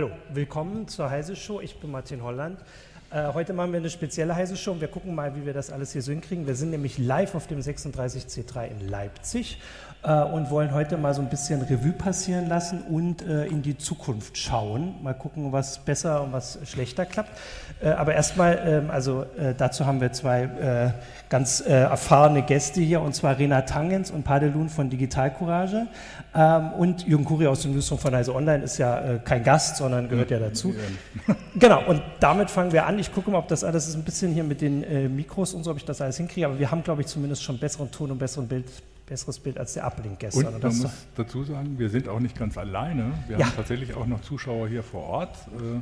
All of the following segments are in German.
Hallo, willkommen zur Heise Show. Ich bin Martin Holland. Äh, heute machen wir eine spezielle Heise Show und wir gucken mal, wie wir das alles hier so hinkriegen. Wir sind nämlich live auf dem 36C3 in Leipzig äh, und wollen heute mal so ein bisschen Revue passieren lassen und äh, in die Zukunft schauen. Mal gucken, was besser und was schlechter klappt. Äh, aber erstmal, ähm, also äh, dazu haben wir zwei äh, ganz erfahrene Gäste hier, und zwar Rena Tangens und Padelun von Digital Courage. Ähm, und Jürgen Kuri aus dem Newsroom von Heise Online ist ja kein Gast, sondern gehört ja dazu. genau, und damit fangen wir an. Ich gucke mal, ob das alles ist ein bisschen hier mit den Mikros und so, ob ich das alles hinkriege. Aber wir haben, glaube ich, zumindest schon besseren Ton und besseren Bild besseres Bild als der Uplink gestern. Und man muss dazu sagen, wir sind auch nicht ganz alleine. Wir ja. haben tatsächlich auch noch Zuschauer hier vor Ort. Äh,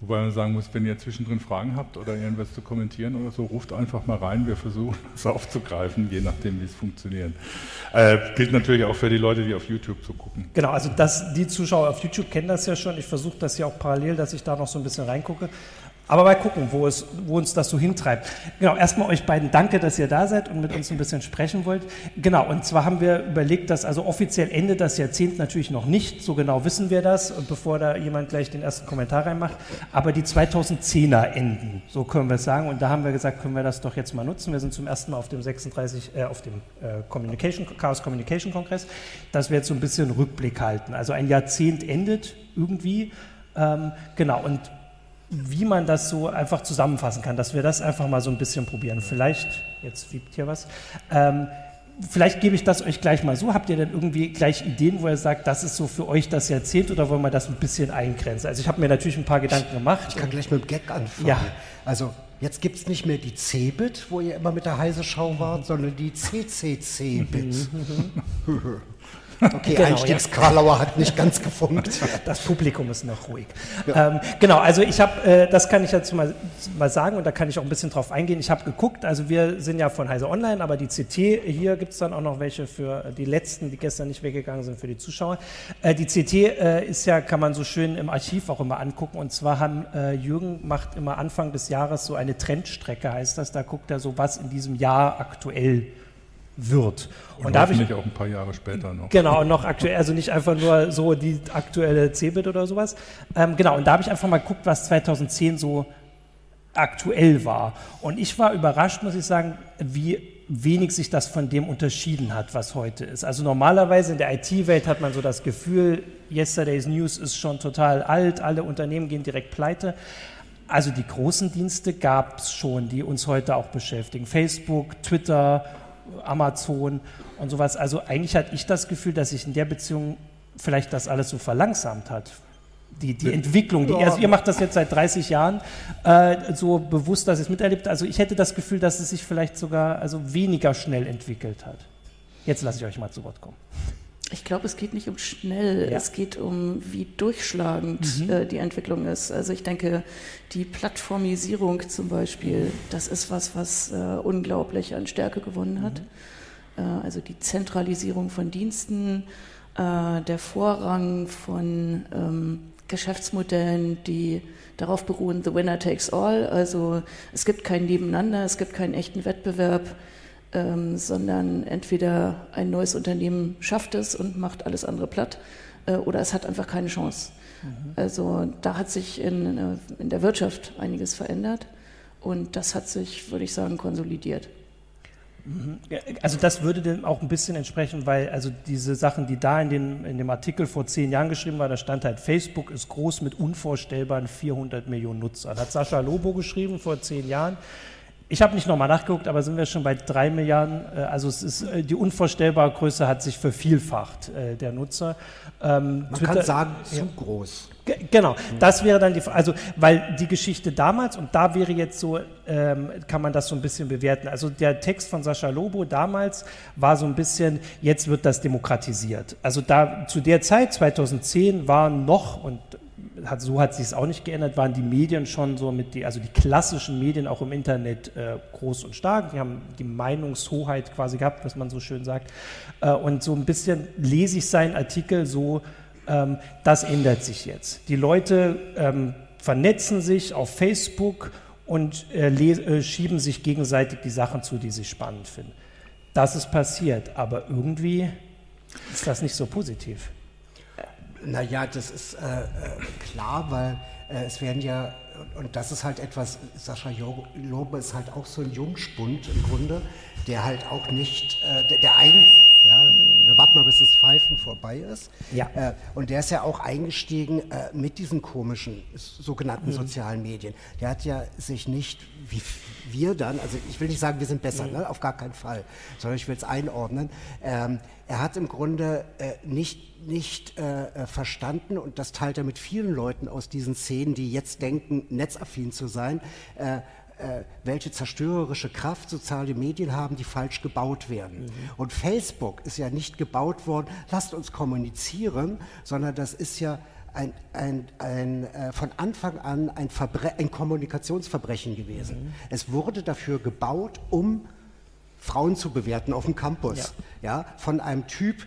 wobei man sagen muss, wenn ihr zwischendrin Fragen habt oder irgendwas zu kommentieren oder so, ruft einfach mal rein. Wir versuchen es aufzugreifen, je nachdem, wie es funktioniert. Äh, gilt natürlich auch für die Leute, die auf YouTube zu gucken. Genau, also das, die Zuschauer auf YouTube kennen das ja schon. Ich versuche das ja auch parallel, dass ich da noch so ein bisschen reingucke. Aber mal gucken, wo, es, wo uns das so hintreibt. Genau, erstmal euch beiden danke, dass ihr da seid und mit uns ein bisschen sprechen wollt. Genau, und zwar haben wir überlegt, dass also offiziell Ende das Jahrzehnt natürlich noch nicht, so genau wissen wir das, bevor da jemand gleich den ersten Kommentar reinmacht, aber die 2010er enden, so können wir es sagen. Und da haben wir gesagt, können wir das doch jetzt mal nutzen. Wir sind zum ersten Mal auf dem 36, äh, auf dem äh, Communication, Chaos Communication Kongress, dass wir jetzt so ein bisschen Rückblick halten. Also ein Jahrzehnt endet irgendwie. Ähm, genau, und wie man das so einfach zusammenfassen kann, dass wir das einfach mal so ein bisschen probieren. Vielleicht, jetzt wiebt hier was, ähm, vielleicht gebe ich das euch gleich mal so. Habt ihr denn irgendwie gleich Ideen, wo ihr sagt, das ist so für euch das Jahrzehnt oder wollen wir das ein bisschen eingrenzen? Also ich habe mir natürlich ein paar Gedanken gemacht. Ich kann gleich mit dem Gag anfangen. Ja. Also jetzt gibt es nicht mehr die C-Bit, wo ihr immer mit der Heise Schau wart, sondern die CCC-Bit. Okay, genau, Einstiegskarlauer ja. hat nicht ganz gefunkt. Das Publikum ist noch ruhig. Ja. Ähm, genau, also ich habe, äh, das kann ich jetzt mal, mal sagen und da kann ich auch ein bisschen drauf eingehen. Ich habe geguckt, also wir sind ja von Heise Online, aber die CT, hier gibt es dann auch noch welche für die letzten, die gestern nicht weggegangen sind, für die Zuschauer. Äh, die CT äh, ist ja, kann man so schön im Archiv auch immer angucken und zwar haben äh, Jürgen macht immer Anfang des Jahres so eine Trendstrecke, heißt das, da guckt er so, was in diesem Jahr aktuell ist wird. Und, und da ich auch ein paar Jahre später noch. Genau, noch aktuell, also nicht einfach nur so die aktuelle Cebit oder sowas. Ähm, genau, und da habe ich einfach mal geguckt, was 2010 so aktuell war. Und ich war überrascht, muss ich sagen, wie wenig sich das von dem unterschieden hat, was heute ist. Also normalerweise in der IT-Welt hat man so das Gefühl, Yesterday's News ist schon total alt, alle Unternehmen gehen direkt pleite. Also die großen Dienste gab es schon, die uns heute auch beschäftigen. Facebook, Twitter, Amazon und sowas. Also eigentlich hatte ich das Gefühl, dass sich in der Beziehung vielleicht das alles so verlangsamt hat. Die, die Entwicklung, die, also ihr macht das jetzt seit 30 Jahren äh, so bewusst, dass ihr es miterlebt. Also ich hätte das Gefühl, dass es sich vielleicht sogar also weniger schnell entwickelt hat. Jetzt lasse ich euch mal zu Wort kommen. Ich glaube, es geht nicht um schnell, ja. es geht um, wie durchschlagend mhm. äh, die Entwicklung ist. Also ich denke, die Plattformisierung zum Beispiel, das ist was, was äh, unglaublich an Stärke gewonnen hat. Mhm. Äh, also die Zentralisierung von Diensten, äh, der Vorrang von ähm, Geschäftsmodellen, die darauf beruhen, the winner takes all. Also es gibt kein Nebeneinander, es gibt keinen echten Wettbewerb ähm, sondern entweder ein neues Unternehmen schafft es und macht alles andere platt äh, oder es hat einfach keine Chance. Mhm. Also da hat sich in, äh, in der Wirtschaft einiges verändert und das hat sich, würde ich sagen, konsolidiert. Mhm. Also das würde dem auch ein bisschen entsprechen, weil also diese Sachen, die da in, den, in dem Artikel vor zehn Jahren geschrieben waren, da stand halt, Facebook ist groß mit unvorstellbaren 400 Millionen Nutzern. Hat Sascha Lobo geschrieben vor zehn Jahren. Ich habe nicht nochmal nachgeguckt, aber sind wir schon bei drei Milliarden? Äh, also es ist äh, die unvorstellbare Größe hat sich vervielfacht äh, der Nutzer. Ähm, Man Twitter, kann sagen zu ja. groß. Genau, das wäre dann die Frage, also weil die Geschichte damals und da wäre jetzt so, ähm, kann man das so ein bisschen bewerten. Also der Text von Sascha Lobo damals war so ein bisschen, jetzt wird das demokratisiert. Also da zu der Zeit 2010 waren noch und hat, so hat sich es auch nicht geändert, waren die Medien schon so mit die, also die klassischen Medien auch im Internet äh, groß und stark. Die haben die Meinungshoheit quasi gehabt, was man so schön sagt. Äh, und so ein bisschen lese ich seinen Artikel so, ähm, das ändert sich jetzt. Die Leute ähm, vernetzen sich auf Facebook und äh, äh schieben sich gegenseitig die Sachen zu, die sie spannend finden. Das ist passiert, aber irgendwie ist das nicht so positiv Naja, das ist äh, äh, klar, weil äh, es werden ja, und das ist halt etwas, Sascha Lobe ist halt auch so ein Jungspund im Grunde, der halt auch nicht, äh, der, der eigentlich, ja, wir warten mal, bis das Pfeifen vorbei ist. Ja. Äh, und der ist ja auch eingestiegen äh, mit diesen komischen sogenannten mhm. sozialen Medien. Der hat ja sich nicht, wie wir dann, also ich will nicht sagen, wir sind besser, mhm. ne, auf gar keinen Fall, sondern ich will es einordnen. Ähm, er hat im Grunde äh, nicht, nicht äh, äh, verstanden, und das teilt er mit vielen Leuten aus diesen Szenen, die jetzt denken, netzaffin zu sein, äh, äh, welche zerstörerische Kraft soziale Medien haben, die falsch gebaut werden. Mhm. Und Facebook ist ja nicht gebaut worden, lasst uns kommunizieren, sondern das ist ja ein, ein, ein, äh, von Anfang an ein, ein Kommunikationsverbrechen gewesen. Mhm. Es wurde dafür gebaut, um Frauen zu bewerten auf dem Campus. Ja, ja von einem Typ,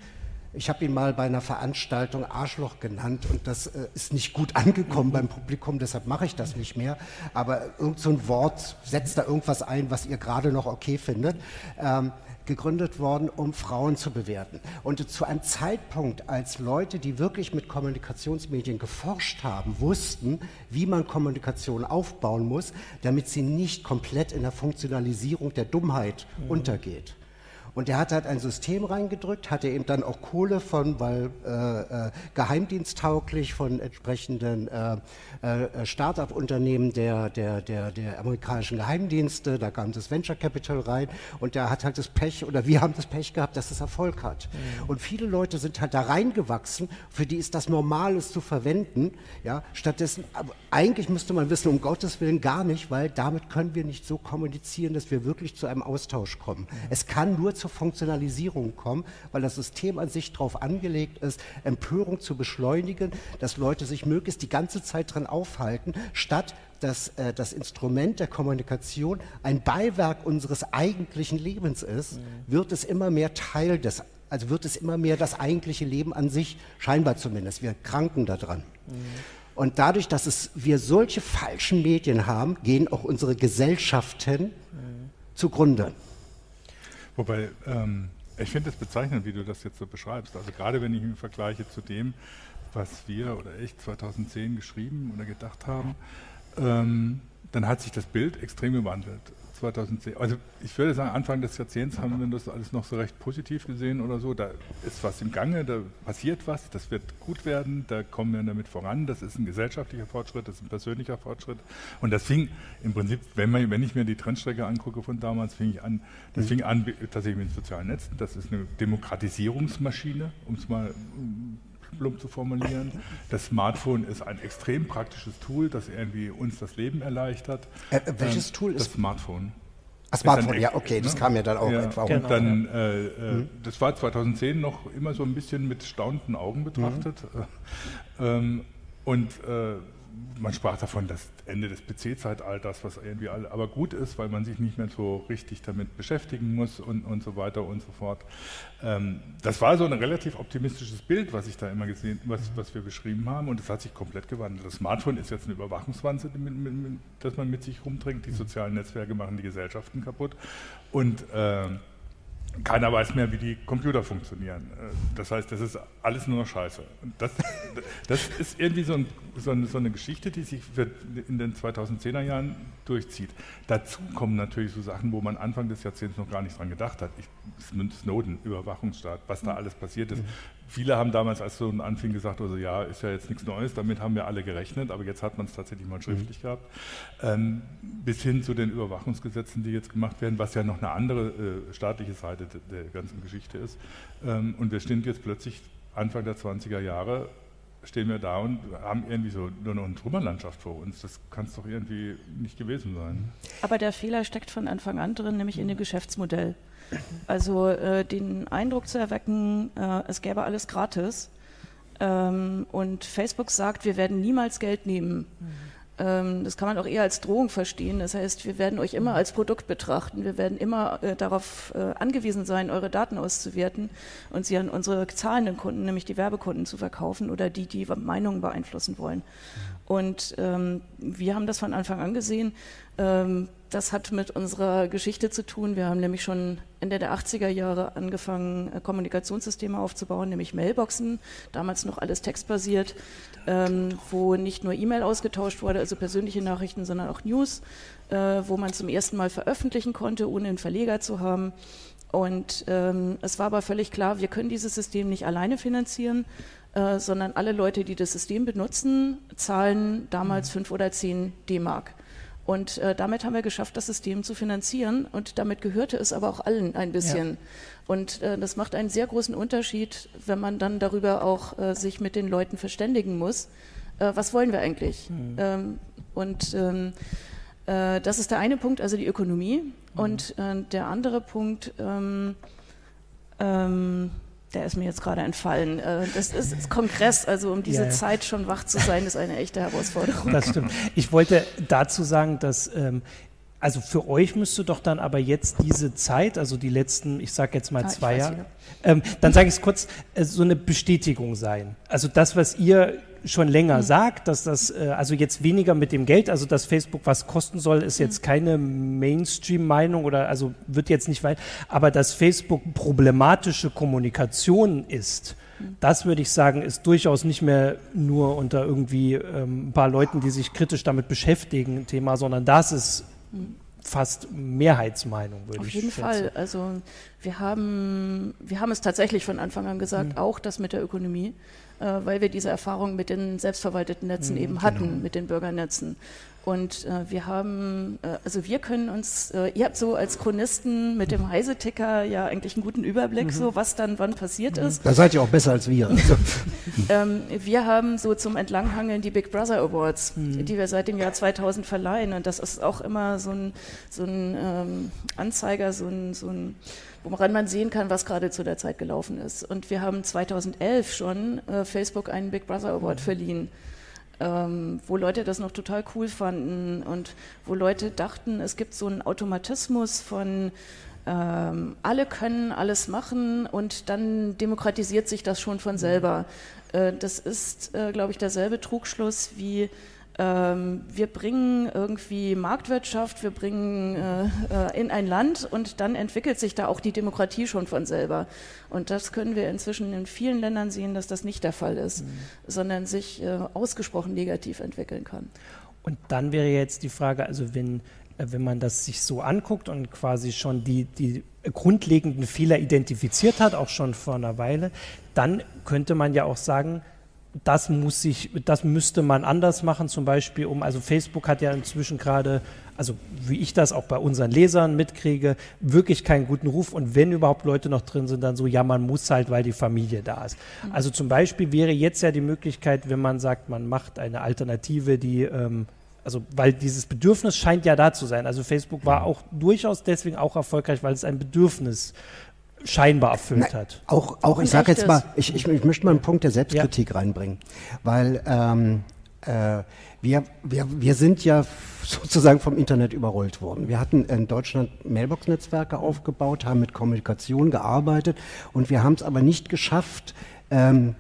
ich habe ihn mal bei einer Veranstaltung Arschloch genannt und das äh, ist nicht gut angekommen beim Publikum, deshalb mache ich das nicht mehr. Aber irgend so ein Wort setzt da irgendwas ein, was ihr gerade noch okay findet. Ähm, gegründet worden, um Frauen zu bewerten. Und zu einem Zeitpunkt, als Leute, die wirklich mit Kommunikationsmedien geforscht haben, wussten, wie man Kommunikation aufbauen muss, damit sie nicht komplett in der Funktionalisierung der Dummheit mhm. untergeht. Und er hat halt ein System reingedrückt, hatte eben dann auch Kohle von, weil äh, äh, geheimdiensttauglich von entsprechenden äh, äh, Start-up-Unternehmen der, der, der, der amerikanischen Geheimdienste, da kam das Venture Capital rein und der hat halt das Pech, oder wir haben das Pech gehabt, dass es Erfolg hat. Mhm. Und viele Leute sind halt da reingewachsen, für die ist das normal, es zu verwenden. Ja? Stattdessen, eigentlich müsste man wissen, um Gottes Willen gar nicht, weil damit können wir nicht so kommunizieren, dass wir wirklich zu einem Austausch kommen. Mhm. Es kann nur zur Funktionalisierung kommen, weil das System an sich darauf angelegt ist, Empörung zu beschleunigen, dass Leute sich möglichst die ganze Zeit dran aufhalten, statt dass äh, das Instrument der Kommunikation ein Beiwerk unseres eigentlichen Lebens ist, mhm. wird es immer mehr Teil des, also wird es immer mehr das eigentliche Leben an sich, scheinbar zumindest. Wir kranken daran. Mhm. Und dadurch, dass es, wir solche falschen Medien haben, gehen auch unsere Gesellschaften zugrunde. Wobei, ähm, ich finde es bezeichnend, wie du das jetzt so beschreibst. Also gerade wenn ich mich vergleiche zu dem, was wir oder ich 2010 geschrieben oder gedacht haben, ähm, dann hat sich das Bild extrem gewandelt. 2010. Also ich würde sagen, Anfang des Jahrzehnts haben wir das alles noch so recht positiv gesehen oder so. Da ist was im Gange, da passiert was, das wird gut werden, da kommen wir damit voran. Das ist ein gesellschaftlicher Fortschritt, das ist ein persönlicher Fortschritt. Und das fing im Prinzip, wenn, man, wenn ich mir die Trendstrecke angucke von damals, fing ich an, das fing an tatsächlich mit den sozialen Netzen. Das ist eine Demokratisierungsmaschine, um es mal plump zu formulieren. Das Smartphone ist ein extrem praktisches Tool, das irgendwie uns das Leben erleichtert. Äh, äh welches ähm, Tool ist? Das Smartphone. Ah, Smartphone, ja, okay, das ne? kam ja dann auch ja, etwa genau, und dann, äh, äh, mhm. Das war 2010 noch immer so ein bisschen mit staunenden Augen betrachtet. Mhm. Ähm, und äh, man sprach davon, das Ende des PC-Zeitalters, was irgendwie alle, aber gut ist, weil man sich nicht mehr so richtig damit beschäftigen muss und, und so weiter und so fort. Ähm, das war so ein relativ optimistisches Bild, was ich da immer gesehen, was, was wir beschrieben haben, und es hat sich komplett gewandelt. Das Smartphone ist jetzt eine Überwachungswanze, das man mit sich rumträgt. Die sozialen Netzwerke machen die Gesellschaften kaputt und äh, keiner weiß mehr, wie die Computer funktionieren. Äh, das heißt, das ist alles nur noch Scheiße. Das, das ist irgendwie so, ein, so, eine, so, eine, Geschichte, die sich in den 2010er Jahren durchzieht. Dazu kommen natürlich so Sachen, wo man Anfang des Jahrzehnts noch gar nicht dran gedacht hat. Ich, Snowden, Überwachungsstaat, was da alles passiert ist. Mhm. Viele haben damals, als so anfing, gesagt, also ja, ist ja jetzt nichts Neues, damit haben wir alle gerechnet, aber jetzt hat man es tatsächlich mal schriftlich mhm. gehabt. Ähm, bis hin zu den Überwachungsgesetzen, die jetzt gemacht werden, was ja noch eine andere äh, staatliche Seite der ganzen Geschichte ist. Ähm, und wir stehen jetzt plötzlich Anfang der 20er Jahre stehen wir da und haben irgendwie so nur noch eine Trümmerlandschaft vor uns. Das kann es doch irgendwie nicht gewesen sein. Aber der Fehler steckt von Anfang an drin, nämlich in dem Geschäftsmodell. Also äh, den Eindruck zu erwecken, äh, es gäbe alles gratis. Ähm, und Facebook sagt, wir werden niemals Geld nehmen. Mhm. Ähm, das kann man auch eher als Drohung verstehen. Das heißt, wir werden euch immer als Produkt betrachten. Wir werden immer äh, darauf äh, angewiesen sein, eure Daten auszuwerten und sie an unsere zahlenden Kunden, nämlich die Werbekunden, zu verkaufen oder die, die Meinungen beeinflussen wollen. Und ähm, wir haben das von Anfang an gesehen. Ähm, das hat mit unserer Geschichte zu tun. Wir haben nämlich schon Ende der 80er Jahre angefangen, äh, Kommunikationssysteme aufzubauen, nämlich Mailboxen, damals noch alles textbasiert, ähm, wo nicht nur E-Mail ausgetauscht wurde, also persönliche Nachrichten, sondern auch News, äh, wo man zum ersten Mal veröffentlichen konnte, ohne einen Verleger zu haben. Und ähm, es war aber völlig klar, wir können dieses System nicht alleine finanzieren, äh, sondern alle Leute, die das System benutzen, zahlen damals mhm. fünf oder zehn D-Mark. Und äh, damit haben wir geschafft, das System zu finanzieren. Und damit gehörte es aber auch allen ein bisschen. Ja. Und äh, das macht einen sehr großen Unterschied, wenn man dann darüber auch äh, sich mit den Leuten verständigen muss. Äh, was wollen wir eigentlich? Mhm. Ähm, und ähm, äh, das ist der eine Punkt, also die Ökonomie. Mhm. Und der andere Punkt, ähm, ähm der ist mir jetzt gerade entfallen. Äh, das ist Kongress, also um diese ja, ja. Zeit schon wach zu sein, ist eine echte Herausforderung. Das stimmt. Ich wollte dazu sagen, dass ähm, also für euch müsste doch dann aber jetzt diese Zeit, also die letzten, ich sage jetzt mal ah, zwei Jahre, ähm, dann sage ich es kurz, äh, so eine Bestätigung sein. Also das, was ihr schon länger mhm. sagt, dass das, äh, also jetzt weniger mit dem Geld, also dass Facebook was kosten soll, ist jetzt mhm. keine Mainstream-Meinung oder also wird jetzt nicht weit, aber dass Facebook problematische Kommunikation ist, mhm. das würde ich sagen, ist durchaus nicht mehr nur unter irgendwie ähm, ein paar Leuten, die sich kritisch damit beschäftigen, ein Thema, sondern das ist mhm. fast Mehrheitsmeinung, würde Auf ich sagen. Auf jeden Fall. Also wir haben, wir haben es tatsächlich von Anfang an gesagt, mhm. auch das mit der Ökonomie. Äh, weil wir diese Erfahrung mit den selbstverwalteten Netzen mhm, eben hatten, genau. mit den Bürgernetzen. Und äh, wir haben, äh, also wir können uns, äh, ihr habt so als Chronisten mit dem Heise-Ticker ja eigentlich einen guten Überblick, mhm. so was dann wann passiert mhm. ist. Da seid ihr auch besser als wir. Also. ähm, wir haben so zum Entlanghangeln die Big Brother Awards, mhm. die wir seit dem Jahr 2000 verleihen. Und das ist auch immer so ein, so ein ähm, Anzeiger, so ein, so ein woran man sehen kann, was gerade zu der Zeit gelaufen ist. Und wir haben 2011 schon äh, Facebook einen Big Brother Award mhm. verliehen. Ähm, wo Leute das noch total cool fanden und wo Leute dachten, es gibt so einen Automatismus von ähm, alle können alles machen und dann demokratisiert sich das schon von mhm. selber. Äh, das ist, äh, glaube ich, derselbe Trugschluss wie ähm, wir bringen irgendwie Marktwirtschaft, wir bringen äh, äh, in ein Land und dann entwickelt sich da auch die Demokratie schon von selber. Und das können wir inzwischen in vielen Ländern sehen, dass das nicht der Fall ist, mhm. sondern sich äh, ausgesprochen negativ entwickeln kann. Und dann wäre jetzt die Frage, also wenn, äh, wenn man das sich so anguckt und quasi schon die, die grundlegenden Fehler identifiziert hat, auch schon vor einer Weile, dann könnte man ja auch sagen, das muss sich, das müsste man anders machen, zum Beispiel um, also Facebook hat ja inzwischen gerade, also wie ich das auch bei unseren Lesern mitkriege, wirklich keinen guten Ruf und wenn überhaupt Leute noch drin sind, dann so, ja, man muss halt, weil die Familie da ist. Mhm. Also zum Beispiel wäre jetzt ja die Möglichkeit, wenn man sagt, man macht eine Alternative, die ähm, also weil dieses Bedürfnis scheint ja da zu sein. Also Facebook war auch durchaus deswegen auch erfolgreich, weil es ein Bedürfnis scheinbar erfüllt Nein, hat. Auch, auch ich sage jetzt mal, ich, ich, ich, möchte mal einen Punkt der Selbstkritik ja. reinbringen, weil ähm, äh, wir, wir, wir sind ja sozusagen vom Internet überrollt worden. Wir hatten in Deutschland Mailbox-Netzwerke aufgebaut, haben mit Kommunikation gearbeitet und wir haben es aber nicht geschafft, ähm,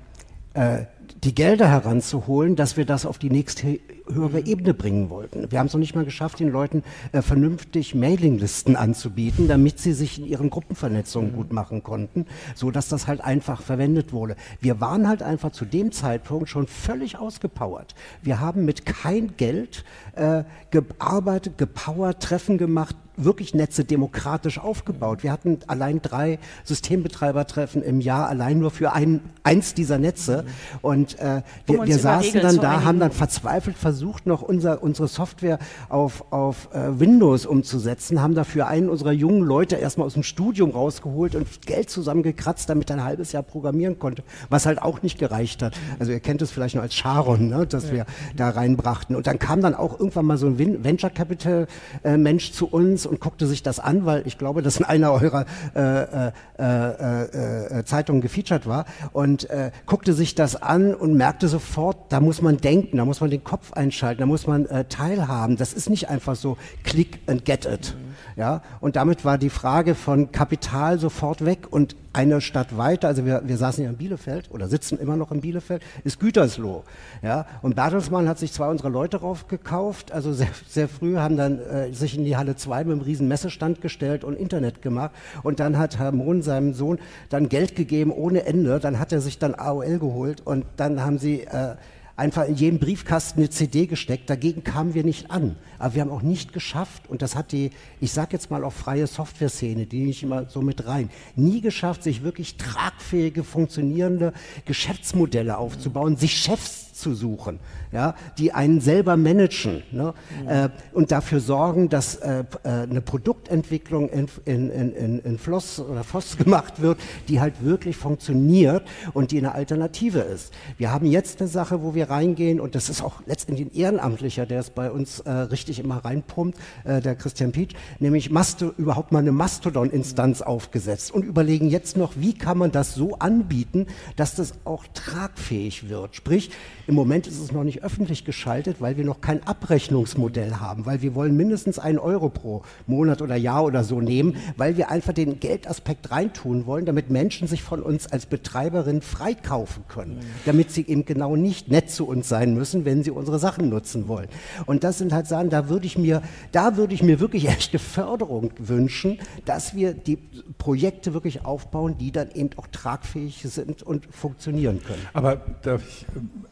äh, die Gelder heranzuholen, dass wir das auf die nächste höhere Ebene bringen wollten. Wir haben es noch nicht mal geschafft, den Leuten äh, vernünftig Mailinglisten anzubieten, damit sie sich in ihren Gruppenvernetzungen mhm. gut machen konnten, so dass das halt einfach verwendet wurde. Wir waren halt einfach zu dem Zeitpunkt schon völlig ausgepowert. Wir haben mit kein Geld äh, gearbeitet, gepowert, Treffen gemacht, wirklich Netze demokratisch aufgebaut. Wir hatten allein drei Systembetreibertreffen im Jahr, allein nur für ein, eins dieser Netze. Und äh, wir, um wir saßen dann da, haben dann verzweifelt versucht, noch unser, unsere Software auf, auf äh, Windows umzusetzen, haben dafür einen unserer jungen Leute erstmal aus dem Studium rausgeholt und Geld zusammengekratzt, damit er ein halbes Jahr programmieren konnte, was halt auch nicht gereicht hat. Also ihr kennt es vielleicht noch als Sharon, ne, dass ja. wir da reinbrachten. Und dann kam dann auch irgendwann mal so ein Venture Capital äh, Mensch zu uns und guckte sich das an, weil ich glaube, dass in einer eurer äh, äh, äh, äh, Zeitungen gefeatured war und äh, guckte sich das an und merkte sofort, da muss man denken, da muss man den Kopf einschalten, da muss man äh, teilhaben. Das ist nicht einfach so click and get it. Mhm. Ja, und damit war die Frage von Kapital sofort weg und eine Stadt weiter, also wir, wir saßen ja in Bielefeld oder sitzen immer noch in Bielefeld, ist Gütersloh. Ja? Und Bertelsmann hat sich zwei unserer Leute raufgekauft, also sehr, sehr früh, haben dann äh, sich in die Halle 2 mit einem riesen Messestand gestellt und Internet gemacht. Und dann hat Herr Mohn seinem Sohn dann Geld gegeben ohne Ende. Dann hat er sich dann AOL geholt und dann haben sie... Äh, einfach in jedem Briefkasten eine CD gesteckt. Dagegen kamen wir nicht an. Aber wir haben auch nicht geschafft, und das hat die, ich sage jetzt mal auch freie Software-Szene, die ich immer so mit rein, nie geschafft, sich wirklich tragfähige, funktionierende Geschäftsmodelle aufzubauen, sich Chefs zu suchen, ja, die einen selber managen ne, mhm. äh, und dafür sorgen, dass äh, äh eine Produktentwicklung in, in, in, in Floss oder Voss gemacht wird, die halt wirklich funktioniert und die eine Alternative ist. Wir haben jetzt eine Sache, wo wir reingehen und das ist auch letztendlich ein Ehrenamtlicher, der es bei uns äh, richtig immer reinpumpt, äh, der Christian Pietsch, nämlich Masto, überhaupt mal eine Mastodon-Instanz aufgesetzt und überlegen jetzt noch, wie kann man das so anbieten, dass das auch tragfähig wird. Sprich, im Moment ist es noch nicht öffentlich geschaltet, weil wir noch kein Abrechnungsmodell haben, weil wir wollen mindestens einen Euro pro Monat oder Jahr oder so nehmen, weil wir einfach den Geldaspekt reintun wollen, damit Menschen sich von uns als Betreiberin freikaufen können, damit sie eben genau nicht nett zu uns sein müssen, wenn sie unsere Sachen nutzen wollen. Und das sind halt Sachen, da würde ich mir, da würde ich mir wirklich echte Förderung wünschen, dass wir die Projekte wirklich aufbauen, die dann eben auch tragfähig sind und funktionieren können. Aber darf ich,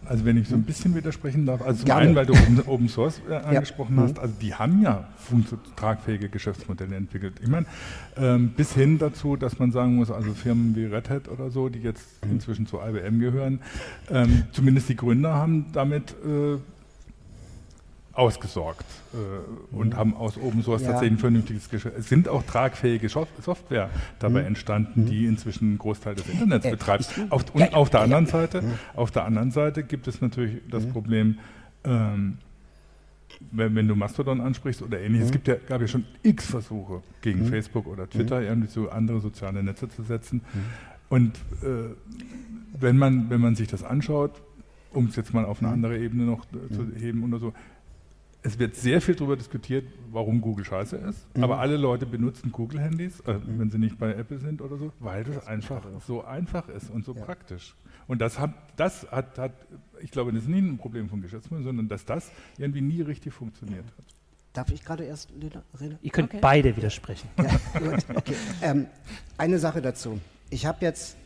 also wenn ich so ein bisschen widersprechen darf. Also zum Gerne. einen, weil du Open, Source äh, angesprochen ja. hast, mhm. also die haben ja tragfähige Geschäftsmodelle entwickelt. Ich meine, ähm, bis hin dazu, dass man sagen muss, also Firmen wie Red Hat oder so, die jetzt mhm. inzwischen zu IBM gehören, ähm, zumindest die Gründer haben damit äh, ausgesorgt äh, und haben aus Open Source ja. tatsächlich ein vernünftiges Geschäft. Es sind auch tragfähige Software dabei mhm. entstanden, die mhm. inzwischen einen Großteil des Internets betreibt. Auf, und auf der anderen Seite, mhm. auf der anderen Seite gibt es natürlich das mhm. Problem, ähm, wenn, wenn, du Mastodon ansprichst oder ähnliches, mhm. es gibt ja, gab ja schon x Versuche gegen mhm. Facebook oder Twitter irgendwie so andere soziale Netze zu setzen. Und äh, wenn man, wenn man sich das anschaut, um es jetzt mal auf eine andere Ebene noch äh, zu heben oder so, es wird sehr viel darüber diskutiert, warum Google scheiße ist, mhm. aber alle Leute benutzen Google-Handys, äh, mhm. wenn sie nicht bei Apple sind oder so, weil das, das einfach so einfach ist und so ja. praktisch. Und das hat, das hat, hat, ich glaube, das ist nie ein Problem von Geschäftsmodellen, sondern dass das irgendwie nie richtig funktioniert hat. Darf ich gerade erst reden? Ihr könnt okay. beide widersprechen. Ja, okay. ähm, eine Sache dazu. Ich habe jetzt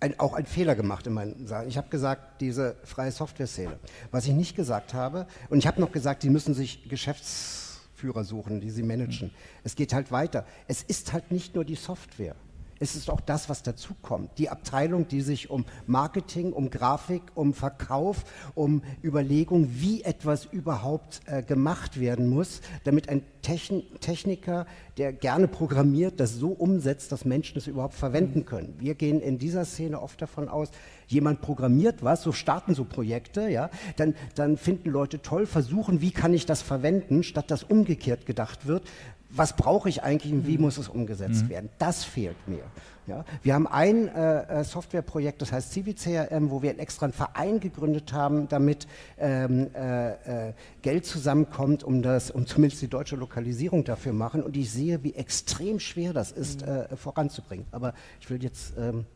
ein, auch einen Fehler gemacht in meinen Sachen. Ich habe gesagt, diese freie Software-Szene. Was ich nicht gesagt habe, und ich habe noch gesagt, sie müssen sich Geschäftsführer suchen, die sie managen. Mhm. Es geht halt weiter. Es ist halt nicht nur die Software es ist auch das, was dazukommt. Die Abteilung, die sich um Marketing, um Grafik, um Verkauf, um Überlegung, wie etwas überhaupt äh, gemacht werden muss, damit ein Techn Techniker, der gerne programmiert, das so umsetzt, dass Menschen es überhaupt verwenden können. Wir gehen in dieser Szene oft davon aus, jemand programmiert was, so starten so Projekte, ja, dann, dann finden Leute toll, versuchen, wie kann ich das verwenden, statt dass umgekehrt gedacht wird, was brauche ich eigentlich und wie mhm. muss es umgesetzt mhm. werden. Das fehlt mir. Ja, wir haben ein äh, äh Softwareprojekt, das heißt CiviCRM, wo wir extra einen Verein gegründet haben, damit ähm, äh, äh, Geld zusammenkommt, um das, um zumindest die deutsche Lokalisierung dafür machen. Und ich sehe, wie extrem schwer das ist, mhm. äh, voranzubringen. Aber ich will jetzt ähm,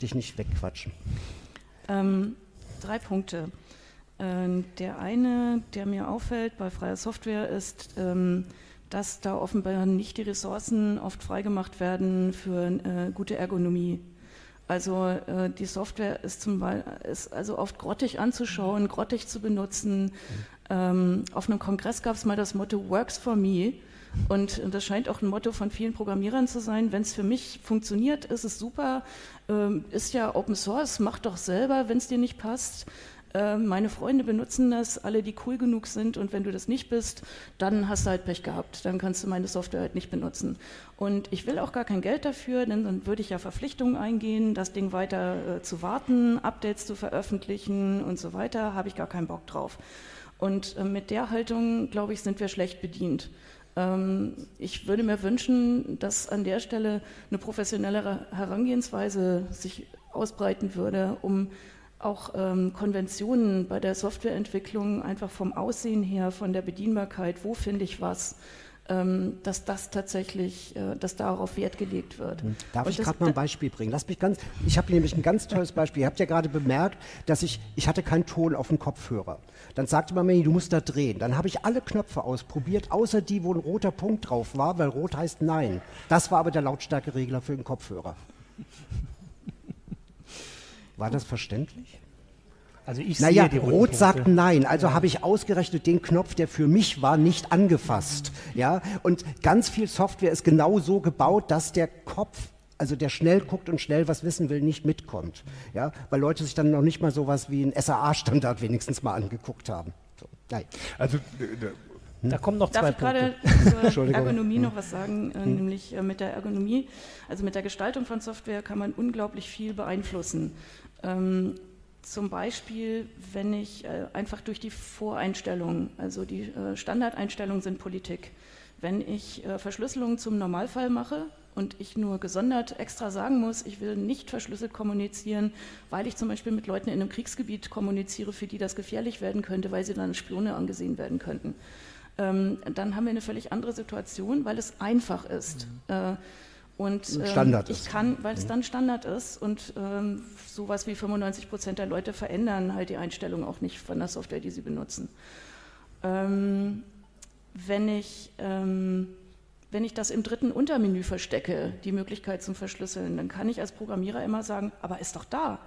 dich nicht wegquatschen. Ähm, drei Punkte. Ähm, der eine, der mir auffällt bei freier Software, ist ähm, dass da offenbar nicht die Ressourcen oft freigemacht werden für äh, gute Ergonomie. Also äh, die Software ist zum Beispiel ist also oft grottig anzuschauen, grottig zu benutzen. Ähm, auf einem Kongress gab es mal das Motto Works for Me. Und das scheint auch ein Motto von vielen Programmierern zu sein. Wenn es für mich funktioniert, ist es super. Ähm, ist ja Open Source, mach doch selber, wenn es dir nicht passt. Ähm, meine Freunde benutzen das, alle, die cool genug sind und wenn du das nicht bist, dann hast du halt Pech gehabt, dann kannst du meine Software halt nicht benutzen. Und ich will auch gar kein Geld dafür, denn dann würde ich ja Verpflichtungen eingehen, das Ding weiter äh, zu warten, Updates zu veröffentlichen und so weiter, habe ich gar keinen Bock drauf. Und äh, mit der Haltung, glaube ich, sind wir schlecht bedient. Ähm, ich würde mir wünschen, dass an der Stelle eine professionellere Herangehensweise sich ausbreiten würde, um auch ähm, Konventionen bei der Softwareentwicklung einfach vom Aussehen her, von der Bedienbarkeit, wo finde ich was, ähm, dass das tatsächlich, äh, dass darauf Wert gelegt wird. Hm. Darf Und ich gerade mal ein Beispiel bringen? Lass mich ganz, ich habe nämlich ein ganz tolles Beispiel. Ihr habt ja gerade bemerkt, dass ich, ich hatte keinen Ton auf dem Kopfhörer. Dann sagte man mir, du musst da drehen. Dann habe ich alle Knöpfe ausprobiert, außer die, wo ein roter Punkt drauf war, weil rot heißt Nein. Das war aber der Lautstärkeregler für den Kopfhörer. War das verständlich? Also ich naja, sehe Rot sagt nein, also ja. habe ich ausgerechnet den Knopf, der für mich war, nicht angefasst. Ja, und ganz viel Software ist genau so gebaut, dass der Kopf also der schnell guckt und schnell was wissen will, nicht mitkommt. Ja, weil Leute sich dann noch nicht mal sowas wie ein SAA-Standard wenigstens mal angeguckt haben. So, nein. Also? Da kommen noch Darf zwei ich Punkte. gerade zur Ergonomie noch was sagen, äh, hm. nämlich äh, mit der Ergonomie, also mit der Gestaltung von Software kann man unglaublich viel beeinflussen. Ähm, zum Beispiel, wenn ich äh, einfach durch die Voreinstellungen, also die äh, Standardeinstellungen sind Politik, wenn ich äh, Verschlüsselung zum Normalfall mache und ich nur gesondert extra sagen muss, ich will nicht verschlüsselt kommunizieren, weil ich zum Beispiel mit Leuten in einem Kriegsgebiet kommuniziere, für die das gefährlich werden könnte, weil sie dann als Spione angesehen werden könnten, ähm, dann haben wir eine völlig andere Situation, weil es einfach ist. Mhm. Äh, und ähm, Standard ich ist. kann, weil es mhm. dann Standard ist und ähm, sowas wie 95 Prozent der Leute verändern halt die Einstellung auch nicht von der Software, die sie benutzen. Ähm, wenn, ich, ähm, wenn ich das im dritten Untermenü verstecke, die Möglichkeit zum Verschlüsseln, dann kann ich als Programmierer immer sagen, aber ist doch da.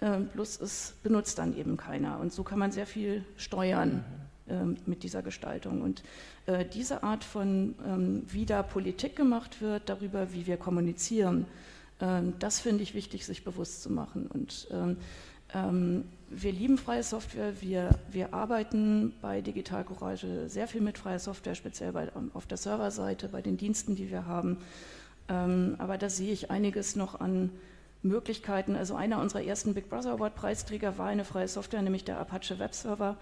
Ähm, bloß es benutzt dann eben keiner. Und so kann man sehr viel steuern. Mhm. Ähm, mit dieser Gestaltung. Und äh, diese Art von, ähm, wie da Politik gemacht wird, darüber, wie wir kommunizieren, ähm, das finde ich wichtig, sich bewusst zu machen. Und wir lieben freie Software, wir, wir arbeiten bei Digital Courage sehr viel mit freier Software, speziell bei, auf der Serverseite, bei den Diensten, die wir haben. aber da sehe ich einiges noch an Möglichkeiten. Also einer unserer ersten Big Brother Award Preisträger war eine freie Software, nämlich der Apache Web Server.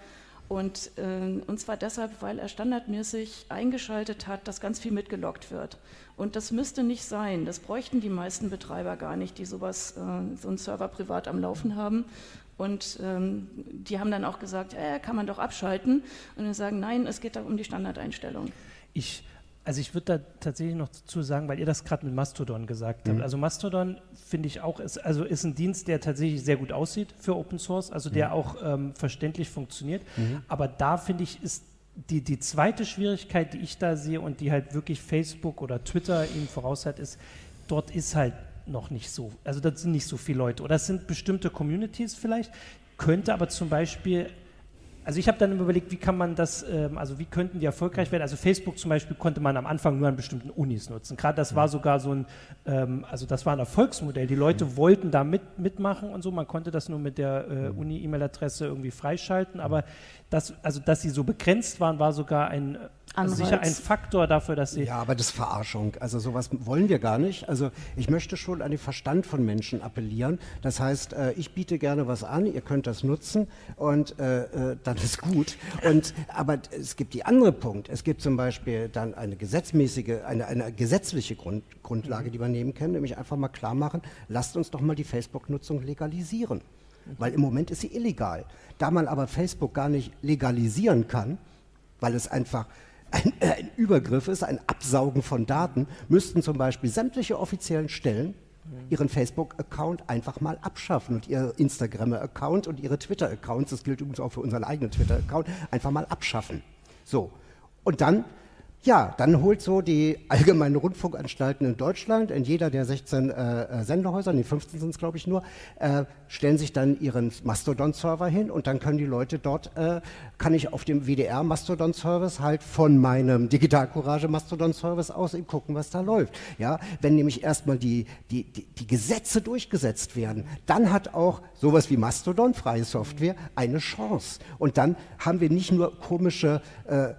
Und, äh, und zwar deshalb, weil er standardmäßig eingeschaltet hat, dass ganz viel mitgelockt wird. Und das müsste nicht sein. Das bräuchten die meisten Betreiber gar nicht, die sowas, äh, so einen Server privat am Laufen haben. Und ähm, die haben dann auch gesagt, äh, kann man doch abschalten. Und dann sagen, nein, es geht da um die Standardeinstellung. Ich also ich würde da tatsächlich noch dazu sagen, weil ihr das gerade mit Mastodon gesagt habt. Mhm. Also Mastodon finde ich auch, ist, also ist ein Dienst, der tatsächlich sehr gut aussieht für Open Source, also der mhm. auch ähm, verständlich funktioniert. Mhm. Aber da finde ich, ist die, die zweite Schwierigkeit, die ich da sehe und die halt wirklich Facebook oder Twitter ihm voraus hat, ist, dort ist halt noch nicht so, also das sind nicht so viele Leute oder es sind bestimmte Communities vielleicht, könnte aber zum Beispiel also ich habe dann überlegt, wie kann man das, ähm, also wie könnten die erfolgreich werden? Also Facebook zum Beispiel konnte man am Anfang nur an bestimmten Unis nutzen. Gerade das war mhm. sogar so ein, ähm, also das war ein Erfolgsmodell. Die Leute mhm. wollten da mit, mitmachen und so. Man konnte das nur mit der äh, mhm. Uni-E-Mail-Adresse irgendwie freischalten. Aber das, also dass sie so begrenzt waren, war sogar ein also sicher ein Faktor dafür, dass sie. Ja, aber das ist Verarschung. Also sowas wollen wir gar nicht. Also ich möchte schon an den Verstand von Menschen appellieren. Das heißt, äh, ich biete gerne was an, ihr könnt das nutzen und äh, äh, dann ist gut. Und aber es gibt die andere Punkt. Es gibt zum Beispiel dann eine gesetzmäßige, eine, eine gesetzliche Grund, Grundlage, die wir nehmen können, nämlich einfach mal klar machen, lasst uns doch mal die Facebook-Nutzung legalisieren. Weil im Moment ist sie illegal. Da man aber Facebook gar nicht legalisieren kann, weil es einfach ein, äh, ein Übergriff ist, ein Absaugen von Daten, müssten zum Beispiel sämtliche offiziellen Stellen ihren Facebook-Account einfach mal abschaffen und ihr Instagram-Account und ihre Twitter-Accounts, das gilt übrigens auch für unseren eigenen Twitter-Account, einfach mal abschaffen. So. Und dann ja, dann holt so die allgemeinen Rundfunkanstalten in Deutschland, in jeder der 16 äh, äh, Sendehäuser, nee, 15 sind es glaube ich nur, äh, stellen sich dann ihren Mastodon-Server hin und dann können die Leute dort, äh, kann ich auf dem WDR-Mastodon-Service halt von meinem Digital Courage Mastodon-Service aus eben gucken, was da läuft. Ja, wenn nämlich erstmal die, die, die, die Gesetze durchgesetzt werden, dann hat auch sowas wie Mastodon, freie Software, eine Chance. Und dann haben wir nicht nur komische äh,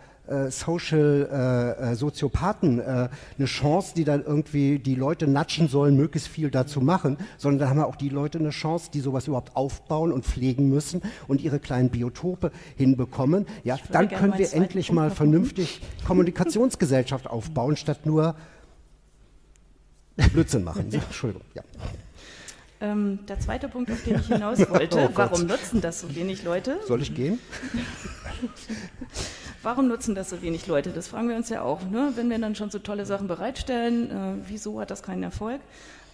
Social äh, äh, Soziopathen äh, eine Chance, die dann irgendwie die Leute natschen sollen, möglichst viel dazu machen, sondern da haben wir auch die Leute eine Chance, die sowas überhaupt aufbauen und pflegen müssen und ihre kleinen Biotope hinbekommen. Ja, dann können wir endlich mal vernünftig Kommunikationsgesellschaft aufbauen, statt nur Blödsinn machen. Entschuldigung. Ja. Ähm, der zweite Punkt, auf den ich hinaus wollte, oh warum nutzen das so wenig Leute? Soll ich gehen? Warum nutzen das so wenig Leute? Das fragen wir uns ja auch. Ne? Wenn wir dann schon so tolle Sachen bereitstellen, äh, wieso hat das keinen Erfolg?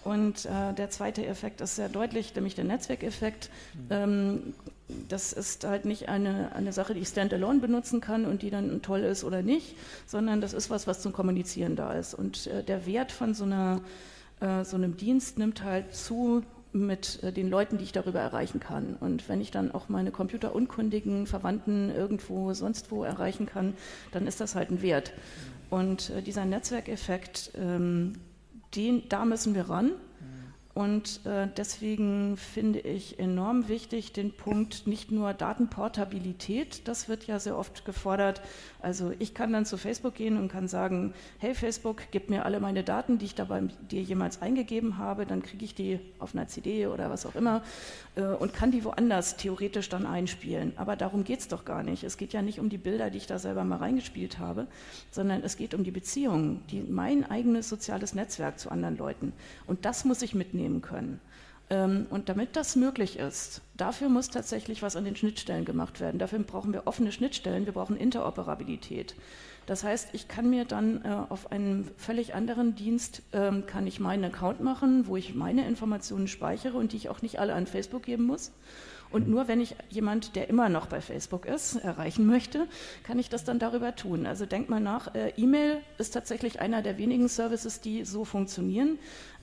Und äh, der zweite Effekt ist sehr deutlich, nämlich der Netzwerkeffekt. Ähm, das ist halt nicht eine, eine Sache, die ich standalone benutzen kann und die dann toll ist oder nicht, sondern das ist was, was zum Kommunizieren da ist. Und äh, der Wert von so, einer, äh, so einem Dienst nimmt halt zu mit äh, den Leuten, die ich darüber erreichen kann. Und wenn ich dann auch meine computerunkundigen Verwandten irgendwo sonst wo erreichen kann, dann ist das halt ein Wert. Und äh, dieser Netzwerkeffekt, ähm, den, da müssen wir ran. Und äh, deswegen finde ich enorm wichtig den Punkt nicht nur Datenportabilität, das wird ja sehr oft gefordert. Also ich kann dann zu Facebook gehen und kann sagen, hey Facebook, gib mir alle meine Daten, die ich da bei dir jemals eingegeben habe, dann kriege ich die auf einer CD oder was auch immer äh, und kann die woanders theoretisch dann einspielen. Aber darum geht es doch gar nicht. Es geht ja nicht um die Bilder, die ich da selber mal reingespielt habe, sondern es geht um die Beziehungen, die, mein eigenes soziales Netzwerk zu anderen Leuten. Und das muss ich mitnehmen nehmen können. Ähm, und damit das möglich ist, dafür muss tatsächlich was an den Schnittstellen gemacht werden. Dafür brauchen wir offene Schnittstellen, wir brauchen Interoperabilität. Das heißt, ich kann mir dann äh, auf einem völlig anderen Dienst, ähm, kann ich meinen Account machen, wo ich meine Informationen speichere und die ich auch nicht alle an Facebook geben muss. Und nur wenn ich jemand, der immer noch bei Facebook ist, erreichen möchte, kann ich das dann darüber tun. Also denkt mal nach, äh, E-Mail ist tatsächlich einer der wenigen Services, die so funktionieren.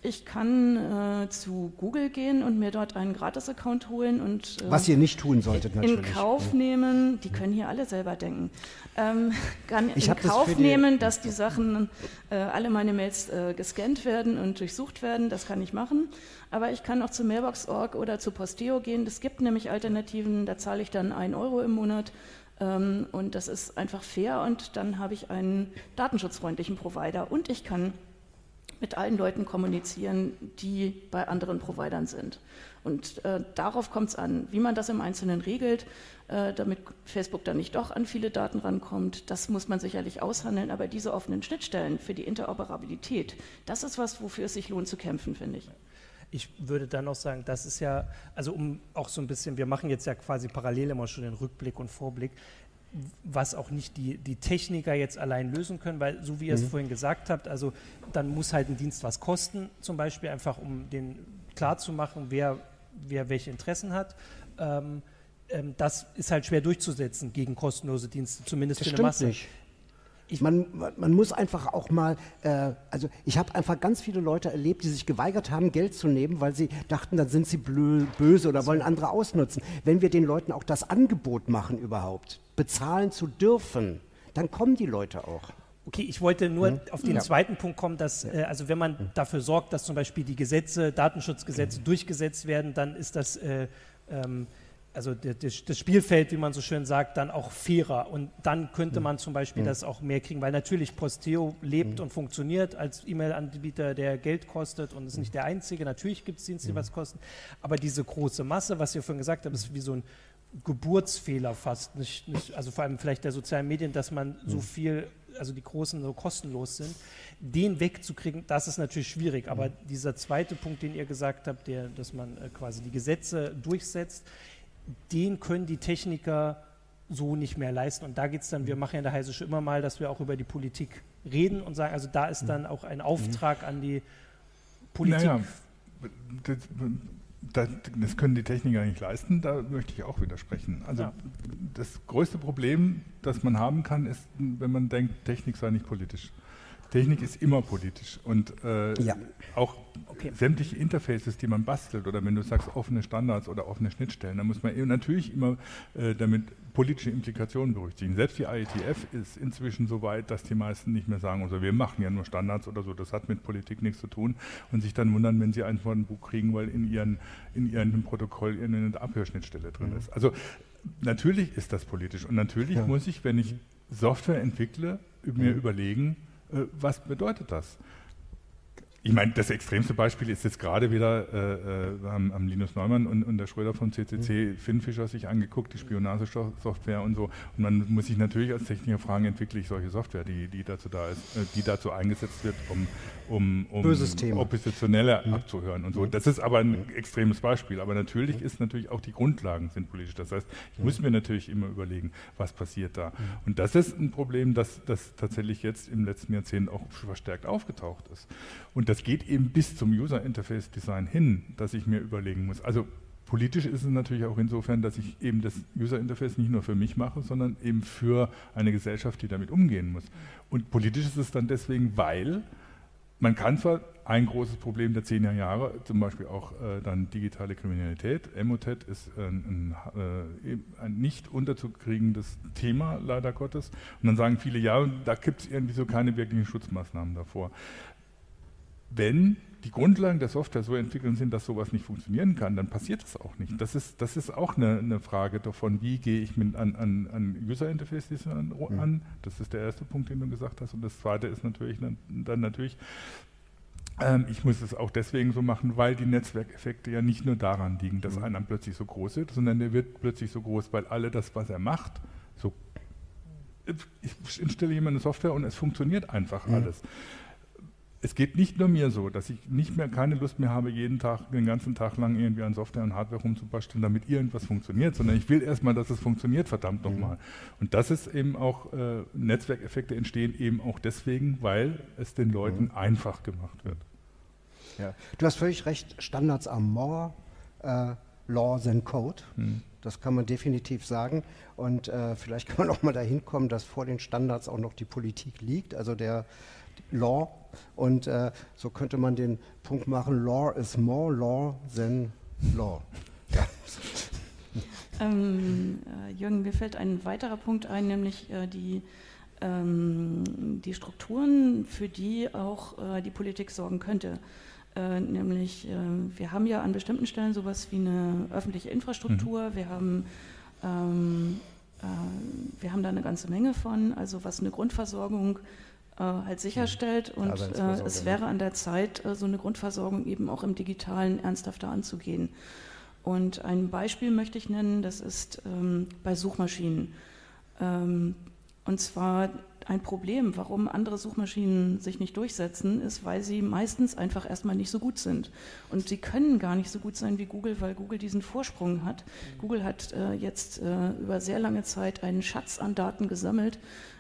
Ich kann äh, zu Google gehen und mir dort einen Gratis-Account holen und äh, was ihr nicht tun solltet natürlich. In Kauf nehmen, die können hier alle selber denken. Ähm, kann ich in Kauf das nehmen, dass die Sachen äh, alle meine Mails äh, gescannt werden und durchsucht werden. Das kann ich machen. Aber ich kann auch zu Mailbox.org oder zu Posteo gehen. Es gibt nämlich Alternativen. Da zahle ich dann ein Euro im Monat. Ähm, und das ist einfach fair. Und dann habe ich einen datenschutzfreundlichen Provider und ich kann mit allen Leuten kommunizieren, die bei anderen Providern sind. Und äh, darauf kommt es an, wie man das im Einzelnen regelt, äh, damit Facebook dann nicht doch an viele Daten rankommt. Das muss man sicherlich aushandeln, aber diese offenen Schnittstellen für die Interoperabilität, das ist was, wofür es sich lohnt zu kämpfen, finde ich. Ich würde dann noch sagen, das ist ja, also um auch so ein bisschen, wir machen jetzt ja quasi parallel immer schon den Rückblick und Vorblick was auch nicht die, die Techniker jetzt allein lösen können, weil so wie ihr mhm. es vorhin gesagt habt, also dann muss halt ein Dienst was kosten, zum Beispiel einfach um den klarzumachen, wer, wer welche Interessen hat. Ähm, ähm, das ist halt schwer durchzusetzen gegen kostenlose Dienste, zumindest das für eine Masse. Nicht. Ich man, man muss einfach auch mal, äh, also ich habe einfach ganz viele Leute erlebt, die sich geweigert haben, Geld zu nehmen, weil sie dachten, dann sind sie blö, böse oder wollen andere ausnutzen. Wenn wir den Leuten auch das Angebot machen überhaupt, bezahlen zu dürfen, dann kommen die Leute auch. Okay, ich wollte nur mhm. auf den ja. zweiten Punkt kommen, dass, äh, also wenn man mhm. dafür sorgt, dass zum Beispiel die Gesetze, Datenschutzgesetze mhm. durchgesetzt werden, dann ist das äh, ähm, also das Spielfeld, wie man so schön sagt, dann auch fairer. Und dann könnte man zum Beispiel mhm. das auch mehr kriegen, weil natürlich Posteo lebt mhm. und funktioniert als E-Mail-Anbieter, der Geld kostet und ist nicht der einzige. Natürlich gibt es Dienste, die was kosten. Aber diese große Masse, was ihr vorhin gesagt habt, ist wie so ein Geburtsfehler fast. Nicht, nicht, also vor allem vielleicht der sozialen Medien, dass man so viel also die großen so kostenlos sind, den wegzukriegen, das ist natürlich schwierig. Aber dieser zweite Punkt, den ihr gesagt habt, der, dass man äh, quasi die Gesetze durchsetzt, den können die Techniker so nicht mehr leisten. Und da geht es dann, wir machen ja in der Heise schon immer mal, dass wir auch über die Politik reden und sagen, also da ist dann auch ein Auftrag an die Politik. Naja, das, können die Techniker nicht leisten, da möchte ich auch widersprechen. Also ja. das größte Problem, das man haben kann, ist, wenn man denkt, Technik sei nicht politisch. Technik ist immer politisch und äh, ja. auch okay. sämtliche Interfaces, die man bastelt oder wenn du sagst offene Standards oder offene Schnittstellen, dann muss man eben natürlich immer äh, damit politische Implikationen berücksichtigen. Selbst die IETF ist inzwischen so weit, dass die meisten nicht mehr sagen, also wir machen ja nur Standards oder so, das hat mit Politik nichts zu tun und sich dann wundern, wenn sie ein Buch kriegen, weil in, ihren, in ihrem Protokoll eine Abhörschnittstelle drin mhm. ist. Also natürlich ist das politisch und natürlich ja. muss ich, wenn ich Software entwickle, mir mhm. überlegen, was bedeutet das? Ich meine, das extremste Beispiel ist jetzt gerade wieder, äh, äh haben, haben Linus Neumann und, und, der Schröder vom CCC mhm. Finfisher sich angeguckt, die Spionagesoftware und so. Und man muss sich natürlich als Techniker fragen, entwickle ich solche Software, die, die dazu da ist, äh, die dazu eingesetzt wird, um, um, um Oppositionelle mhm. abzuhören und so. Mhm. Das ist aber ein mhm. extremes Beispiel. Aber natürlich ist natürlich auch die Grundlagen sind politisch. Das heißt, ich muss mir natürlich immer überlegen, was passiert da. Und das ist ein Problem, das, das tatsächlich jetzt im letzten Jahrzehnt auch verstärkt aufgetaucht ist. Und das geht eben bis zum User Interface Design hin, dass ich mir überlegen muss. Also politisch ist es natürlich auch insofern, dass ich eben das User Interface nicht nur für mich mache, sondern eben für eine Gesellschaft, die damit umgehen muss. Und politisch ist es dann deswegen, weil man kann zwar ein großes Problem der 10er Jahre, zum Beispiel auch äh, dann digitale Kriminalität. Emotet ist ein, ein, äh, ein, nicht unterzukriegendes Thema, leider Gottes. Und dann sagen viele, ja, da gibt es irgendwie so keine wirklichen Schutzmaßnahmen davor wenn die Grundlagen der Software so entwickelt sind, dass sowas nicht funktionieren kann, dann passiert das auch nicht. Das ist, das ist auch eine, eine Frage davon, wie gehe ich mit an, an, an User Interface an, an. Das ist der erste Punkt, den du gesagt hast. Und das zweite ist natürlich dann, natürlich, ähm, ich muss es auch deswegen so machen, weil die Netzwerkeffekte ja nicht nur daran liegen, dass mhm. einer plötzlich so groß wird, sondern der wird plötzlich so groß, weil alle das, was er macht, so ich instelle jemand eine Software und es funktioniert einfach mhm. alles es geht nicht nur mir so, dass ich nicht mehr keine Lust mehr habe, jeden Tag, den ganzen Tag lang irgendwie an Software und Hardware rumzubasteln, damit irgendwas funktioniert, sondern ich will erstmal, dass es funktioniert, verdammt nochmal. Mhm. Und das ist eben auch, äh, Netzwerkeffekte entstehen eben auch deswegen, weil es den Leuten mhm. einfach gemacht wird. Ja. Du hast völlig recht, Standards are more äh, law than code. Mhm. Das kann man definitiv sagen. Und äh, vielleicht kann man auch mal dahin kommen, dass vor den Standards auch noch die Politik liegt. Also der Law. Und äh, so könnte man den Punkt machen, Law is more law than law. Ja. Ähm, äh, Jürgen, mir fällt ein weiterer Punkt ein, nämlich äh, die, ähm, die Strukturen, für die auch äh, die Politik sorgen könnte. Äh, nämlich, äh, wir haben ja an bestimmten Stellen sowas wie eine öffentliche Infrastruktur, mhm. wir haben ähm, wir haben da eine ganze Menge von, also was eine Grundversorgung äh, halt sicherstellt. Und äh, es wäre an der Zeit, äh, so eine Grundversorgung eben auch im Digitalen ernsthafter anzugehen. Und ein Beispiel möchte ich nennen, das ist ähm, bei Suchmaschinen. Ähm, und zwar ein Problem, warum andere Suchmaschinen sich nicht durchsetzen, ist, weil sie meistens einfach erstmal nicht so gut sind. Und sie können gar nicht so gut sein wie Google, weil Google diesen Vorsprung hat. Google hat äh, jetzt äh, über sehr lange Zeit einen Schatz an Daten gesammelt,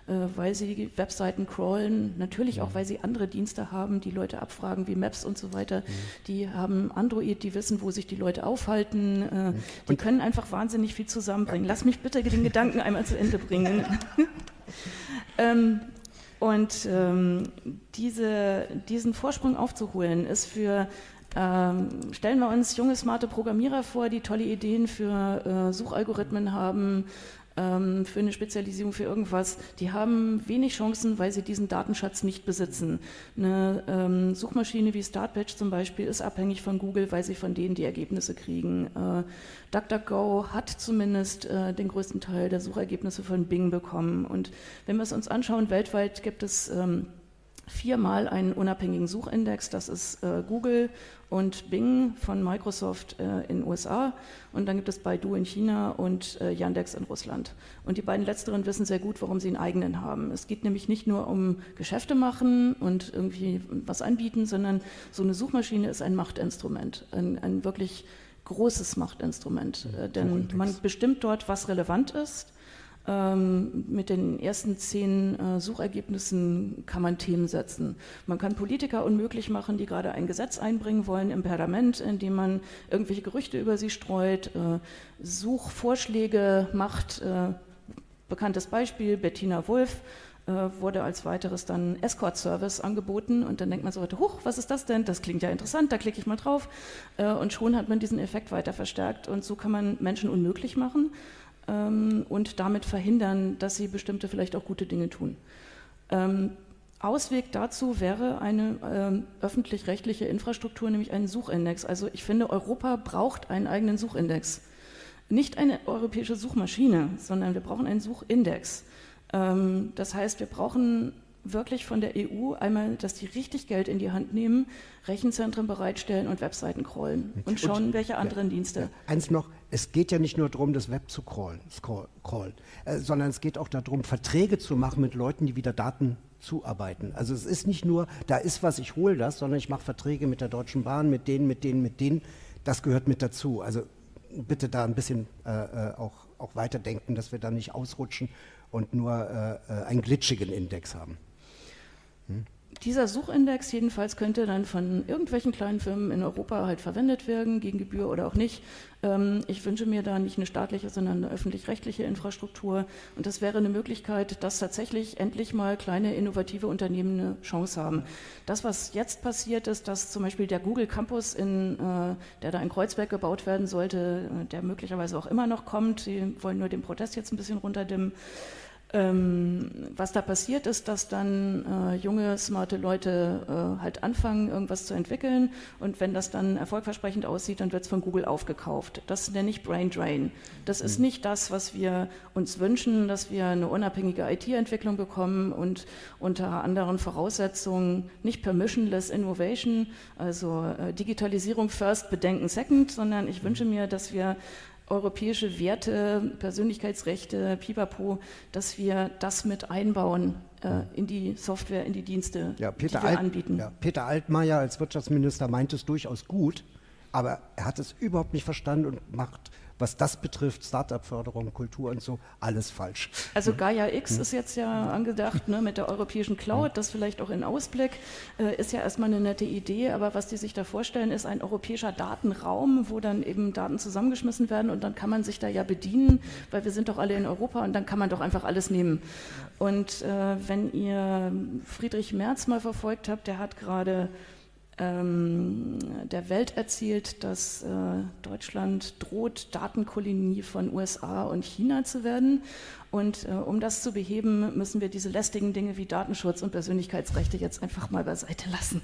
äh, weil sie Webseiten crawlen, natürlich auch, weil sie andere Dienste haben, die Leute abfragen, wie Maps und so weiter. Mhm. Die haben Android, die wissen, wo sich die Leute aufhalten. Äh, mhm. Die können einfach wahnsinnig viel zusammenbringen. Lass mich bitte den Gedanken einmal zu Ende bringen. ähm, und ähm, diese, diesen Vorsprung aufzuholen, ist für ähm, stellen wir uns junge, smarte Programmierer vor, die tolle Ideen für äh, Suchalgorithmen haben, ähm, für eine Spezialisierung für irgendwas, die haben wenig Chancen, weil sie diesen Datenschatz nicht besitzen. Eine ähm, Suchmaschine wie Startpatch zum Beispiel ist abhängig von Google, weil sie von denen die Ergebnisse kriegen. Äh, DuckDuckGo hat zumindest äh, den größten Teil der Suchergebnisse von Bing bekommen. Und wenn wir es uns anschauen, weltweit gibt es ähm, viermal einen unabhängigen Suchindex. Das ist äh, Google und Bing von Microsoft äh, in den USA. Und dann gibt es Baidu in China und äh, Yandex in Russland. Und die beiden letzteren wissen sehr gut, warum sie einen eigenen haben. Es geht nämlich nicht nur um Geschäfte machen und irgendwie was anbieten, sondern so eine Suchmaschine ist ein Machtinstrument, ein, ein wirklich großes Machtinstrument. Äh, denn man bestimmt dort, was relevant ist mit den ersten zehn äh, Suchergebnissen kann man Themen setzen. Man kann Politiker unmöglich machen, die gerade ein Gesetz einbringen wollen im Parlament, indem man irgendwelche Gerüchte über sie streut, äh, Suchvorschläge macht. Äh, bekanntes Beispiel, Bettina Wulff wurde als weiteres dann Escort-Service angeboten und dann denkt man so heute, huch, was ist das denn? Das klingt ja interessant, da klicke ich mal drauf und schon hat man diesen Effekt weiter verstärkt und so kann man Menschen unmöglich machen ähm, und damit verhindern, dass sie bestimmte vielleicht auch gute Dinge tun. Ähm, Ausweg dazu wäre eine ähm, öffentlich-rechtliche Infrastruktur, nämlich einen Suchindex. Also ich finde, Europa braucht einen eigenen Suchindex. Nicht eine europäische Suchmaschine, sondern wir brauchen einen Suchindex. Ähm, das heißt, wir brauchen wirklich von der EU einmal, dass die richtig Geld in die Hand nehmen, Rechenzentren bereitstellen und Webseiten crawlen und schauen, und, welche anderen ja, Dienste. Ja, eins noch, es geht ja nicht nur darum, das Web zu crawlen, crawlen äh, sondern es geht auch darum, Verträge zu machen mit Leuten, die wieder Daten zuarbeiten. Also es ist nicht nur, da ist was, ich hole das, sondern ich mache Verträge mit der Deutschen Bahn, mit denen, mit denen, mit denen. Das gehört mit dazu. Also bitte da ein bisschen äh, äh auch, auch weiterdenken, dass wir da nicht ausrutschen und nur äh, äh einen glitschigen Index haben. Dieser Suchindex jedenfalls könnte dann von irgendwelchen kleinen Firmen in Europa halt verwendet werden, gegen Gebühr oder auch nicht. Ähm, ich wünsche mir da nicht eine staatliche, sondern eine öffentlich-rechtliche Infrastruktur. Und das wäre eine Möglichkeit, dass tatsächlich endlich mal kleine innovative Unternehmen eine Chance haben. Das, was jetzt passiert ist, dass zum Beispiel der Google Campus, in, äh, der da in Kreuzberg gebaut werden sollte, äh, der möglicherweise auch immer noch kommt, sie wollen nur den Protest jetzt ein bisschen runterdimmen, ähm, was da passiert ist, dass dann äh, junge, smarte Leute äh, halt anfangen, irgendwas zu entwickeln und wenn das dann erfolgversprechend aussieht, dann wird es von Google aufgekauft. Das nenne ich Brain Drain. Das ist mhm. nicht das, was wir uns wünschen, dass wir eine unabhängige IT-Entwicklung bekommen und unter anderen Voraussetzungen nicht permissionless Innovation, also äh, Digitalisierung first, Bedenken second, sondern ich wünsche mir, dass wir europäische Werte, Persönlichkeitsrechte, Pipapo, dass wir das mit einbauen äh, in die Software, in die Dienste, ja, die wir Alt, anbieten. Ja, Peter Altmaier als Wirtschaftsminister meint es durchaus gut, aber er hat es überhaupt nicht verstanden und macht was das betrifft, Startup-Förderung, Kultur und so, alles falsch. Also Gaia X hm. ist jetzt ja angedacht ne, mit der europäischen Cloud, hm. das vielleicht auch in Ausblick, äh, ist ja erstmal eine nette Idee, aber was die sich da vorstellen, ist ein europäischer Datenraum, wo dann eben Daten zusammengeschmissen werden und dann kann man sich da ja bedienen, weil wir sind doch alle in Europa und dann kann man doch einfach alles nehmen. Und äh, wenn ihr Friedrich Merz mal verfolgt habt, der hat gerade ähm, der Welt erzählt, dass äh, Deutschland droht, Datenkolonie von USA und China zu werden. Und äh, um das zu beheben, müssen wir diese lästigen Dinge wie Datenschutz und Persönlichkeitsrechte jetzt einfach mal beiseite lassen.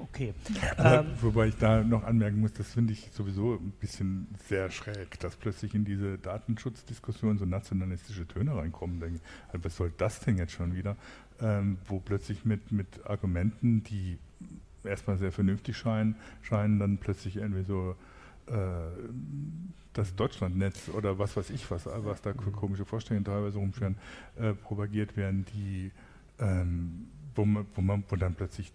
Okay. Ähm, wobei ich da noch anmerken muss, das finde ich sowieso ein bisschen sehr schräg, dass plötzlich in diese Datenschutzdiskussion so nationalistische Töne reinkommen. Denke, also was soll das denn jetzt schon wieder? Ähm, wo plötzlich mit, mit Argumenten, die erstmal sehr vernünftig scheinen, scheinen dann plötzlich irgendwie so äh, das Deutschlandnetz oder was weiß ich was, was da für komische Vorstellungen teilweise rumschwirren, äh, propagiert werden, die ähm, wo, man, wo, man, wo dann plötzlich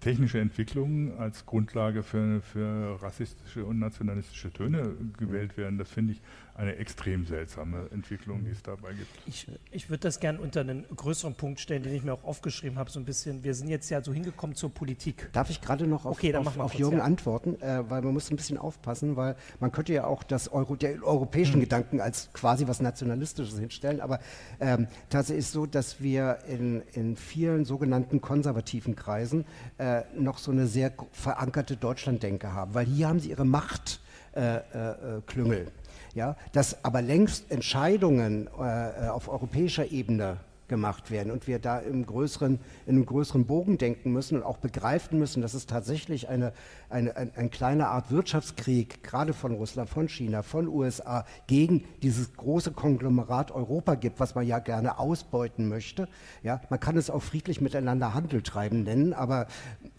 technische Entwicklungen als Grundlage für, für rassistische und nationalistische Töne gewählt werden, das finde ich eine extrem seltsame Entwicklung, die es dabei gibt. Ich, ich würde das gerne unter einen größeren Punkt stellen, den ich mir auch aufgeschrieben habe, so ein bisschen. Wir sind jetzt ja so hingekommen zur Politik. Darf ich gerade noch auf, okay, auf, auf Jürgen ja. antworten, äh, weil man muss ein bisschen aufpassen, weil man könnte ja auch das Euro, der europäischen hm. Gedanken als quasi was Nationalistisches hinstellen, aber ähm, tatsächlich ist es so, dass wir in, in vielen sogenannten konservativen Kreisen äh, noch so eine sehr verankerte Deutschlanddenke haben, weil hier haben sie ihre Machtklüngel. Äh, äh, ja, dass aber längst Entscheidungen äh, auf europäischer Ebene gemacht werden und wir da im größeren, in einem größeren Bogen denken müssen und auch begreifen müssen, dass es tatsächlich eine, eine, ein, ein kleine Art Wirtschaftskrieg, gerade von Russland, von China, von USA, gegen dieses große Konglomerat Europa gibt, was man ja gerne ausbeuten möchte. Ja, man kann es auch friedlich miteinander Handel treiben nennen, aber